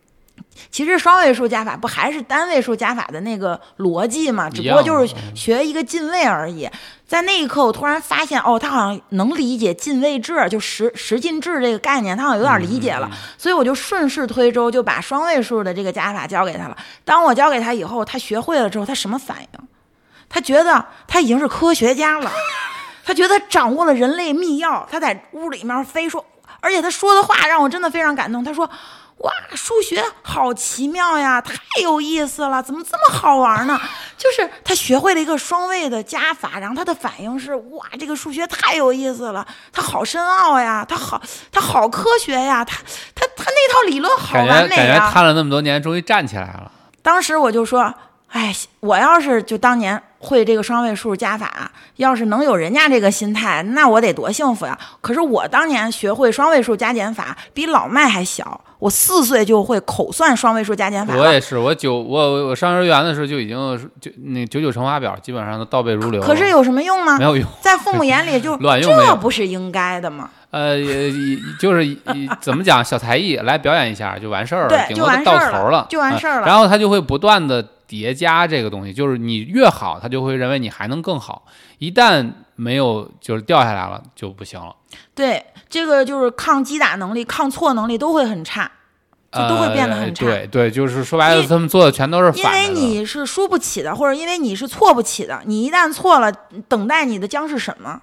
其实双位数加法不还是单位数加法的那个逻辑吗？只不过就是学一个进位而已。在那一刻，我突然发现，哦，他好像能理解进位制，就十十进制这个概念，他好像有点理解了。所以我就顺势推舟，就把双位数的这个加法教给他了。当我教给他以后，他学会了之后，他什么反应？他觉得他已经是科学家了，他觉得掌握了人类密钥。他在屋里面飞说，而且他说的话让我真的非常感动。他说。哇，数学好奇妙呀，太有意思了，怎么这么好玩呢？[LAUGHS] 就是他学会了一个双位的加法，然后他的反应是哇，这个数学太有意思了，它好深奥呀，它好，它好科学呀，他，他，他那套理论好完美啊！感觉看了那么多年，终于站起来了。当时我就说，哎，我要是就当年。会这个双位数加法，要是能有人家这个心态，那我得多幸福呀！可是我当年学会双位数加减法比老麦还小，我四岁就会口算双位数加减法。我也是，我九我我上幼儿园的时候就已经就那九九乘法表基本上都倒背如流。可是有什么用吗？没有用，在父母眼里就 [LAUGHS] 乱用，这不是应该的吗？呃，就是怎么讲小才艺来表演一下就完事儿了，顶多到头了，就完事儿了。然后他就会不断的。叠加这个东西，就是你越好，他就会认为你还能更好。一旦没有，就是掉下来了就不行了。对，这个就是抗击打能力、抗挫能力都会很差，就都会变得很差。对对，就是说白了，他们做的全都是反的。因为你是输不起的，或者因为你是错不起的。你一旦错了，等待你的将是什么？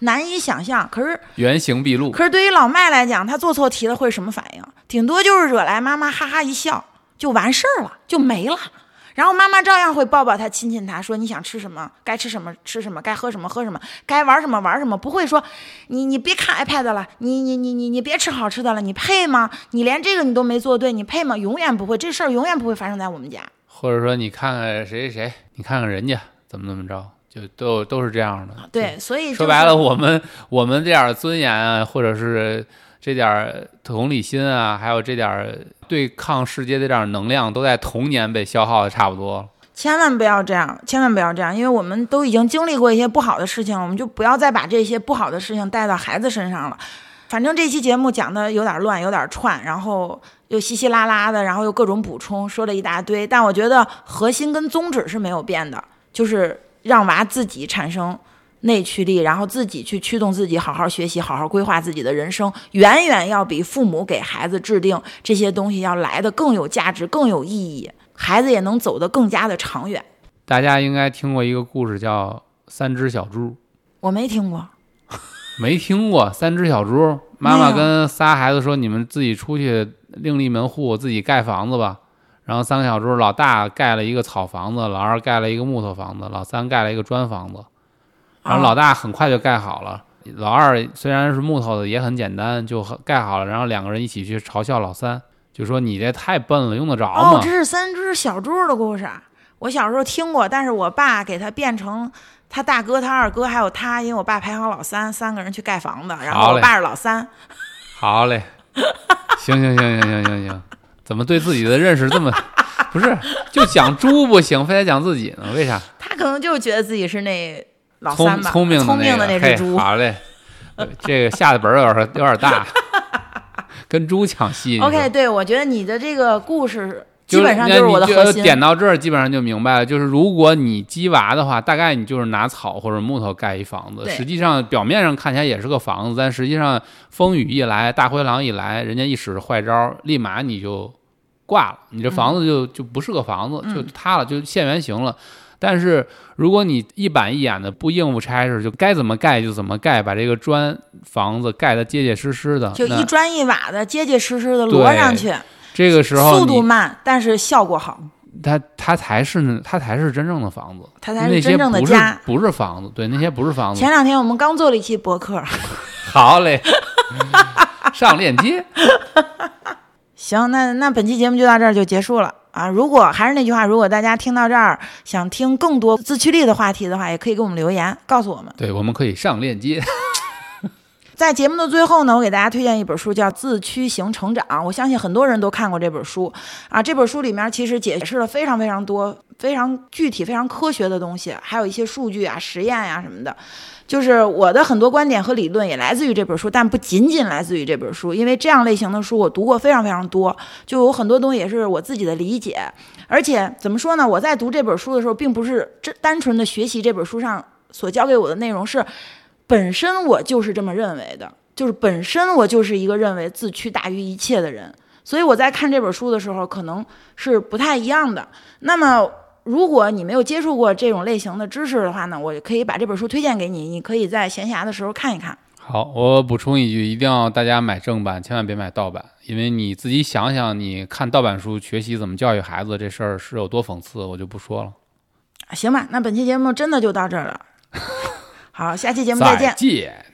难以想象。可是原形毕露。可是对于老麦来讲，他做错题了会什么反应？顶多就是惹来妈妈哈哈一笑，就完事儿了，就没了。然后妈妈照样会抱抱他，亲亲他，说你想吃什么，该吃什么吃什么，该喝什么喝什么，该玩什么玩什么，不会说你你别看 iPad 了，你你你你你别吃好吃的了，你配吗？你连这个你都没做对，你配吗？永远不会，这事儿永远不会发生在我们家。或者说你看看谁谁谁，你看看人家怎么怎么着，就都都是这样的。对，所以说白了，我们我们这点尊严啊，或者是。这点同理心啊，还有这点对抗世界的这点能量，都在童年被消耗的差不多了。千万不要这样，千万不要这样，因为我们都已经经历过一些不好的事情，我们就不要再把这些不好的事情带到孩子身上了。反正这期节目讲的有点乱，有点串，然后又稀稀拉拉的，然后又各种补充，说了一大堆。但我觉得核心跟宗旨是没有变的，就是让娃自己产生。内驱力，然后自己去驱动自己，好好学习，好好规划自己的人生，远远要比父母给孩子制定这些东西要来的更有价值、更有意义，孩子也能走得更加的长远。大家应该听过一个故事，叫《三只小猪》。我没听过。没听过三只小猪，[LAUGHS] 妈妈跟仨孩子说：“你们自己出去另立门户，自己盖房子吧。”然后三个小猪，老大盖了一个草房子，老二盖了一个木头房子，老三盖了一个砖房子。然后老大很快就盖好了，老二虽然是木头的，也很简单，就盖好了。然后两个人一起去嘲笑老三，就说：“你这太笨了，用得着哦，吗这是三只小猪的故事啊，我小时候听过，但是我爸给他变成他大哥、他二哥还有他，因为我爸排行老三，三个人去盖房子，然后我爸是老三。好嘞，行行行行行行行，怎么对自己的认识这么不是？就讲猪不行，非得讲自己呢？为啥？他可能就觉得自己是那老聪三吧，聪明的聪明的那个嘿那只猪。好嘞，呃这个下的本儿有点有点大，[LAUGHS] 跟猪抢戏。OK，对，我觉得你的这个故事基本上就是我的核心。点到这儿，基本上就明白了。就是如果你鸡娃的话，大概你就是拿草或者木头盖一房子，实际上表面上看起来也是个房子，但实际上风雨一来，大灰狼一来，人家一使坏招，立马你就挂了，你这房子就、就不是个房子，就塌了，就现原形了。但是如果你一板一眼的不应付差事，就该怎么盖就怎么盖，把这个砖房子盖得结结实实的，就一砖一瓦的结结实实的摞上去，这个时候速度慢，但是效果好，它它才是它才是真正的房子，它才是真正的家。不是房子，对，那些不是房子前。两天我们刚做了一期博客，好嘞，[LAUGHS] 上链接。行，那那本期节目就到这儿就结束了啊！如果还是那句话，如果大家听到这儿想听更多自驱力的话题的话，也可以给我们留言告诉我们。对，我们可以上链接。[LAUGHS] 在节目的最后呢，我给大家推荐一本书，叫《自驱型成长》。我相信很多人都看过这本书啊。这本书里面其实解释了非常非常多、非常具体、非常科学的东西，还有一些数据啊、实验呀、什么的。就是我的很多观点和理论也来自于这本书，但不仅仅来自于这本书，因为这样类型的书我读过非常非常多，就有很多东西也是我自己的理解。而且怎么说呢？我在读这本书的时候，并不是这单纯的学习这本书上所教给我的内容，是本身我就是这么认为的，就是本身我就是一个认为自驱大于一切的人，所以我在看这本书的时候，可能是不太一样的。那么，如果你没有接触过这种类型的知识的话呢，我可以把这本书推荐给你，你可以在闲暇的时候看一看。好，我补充一句，一定要大家买正版，千万别买盗版，因为你自己想想，你看盗版书学习怎么教育孩子这事儿是有多讽刺，我就不说了。行吧，那本期节目真的就到这儿了。好，下期节目再见。见。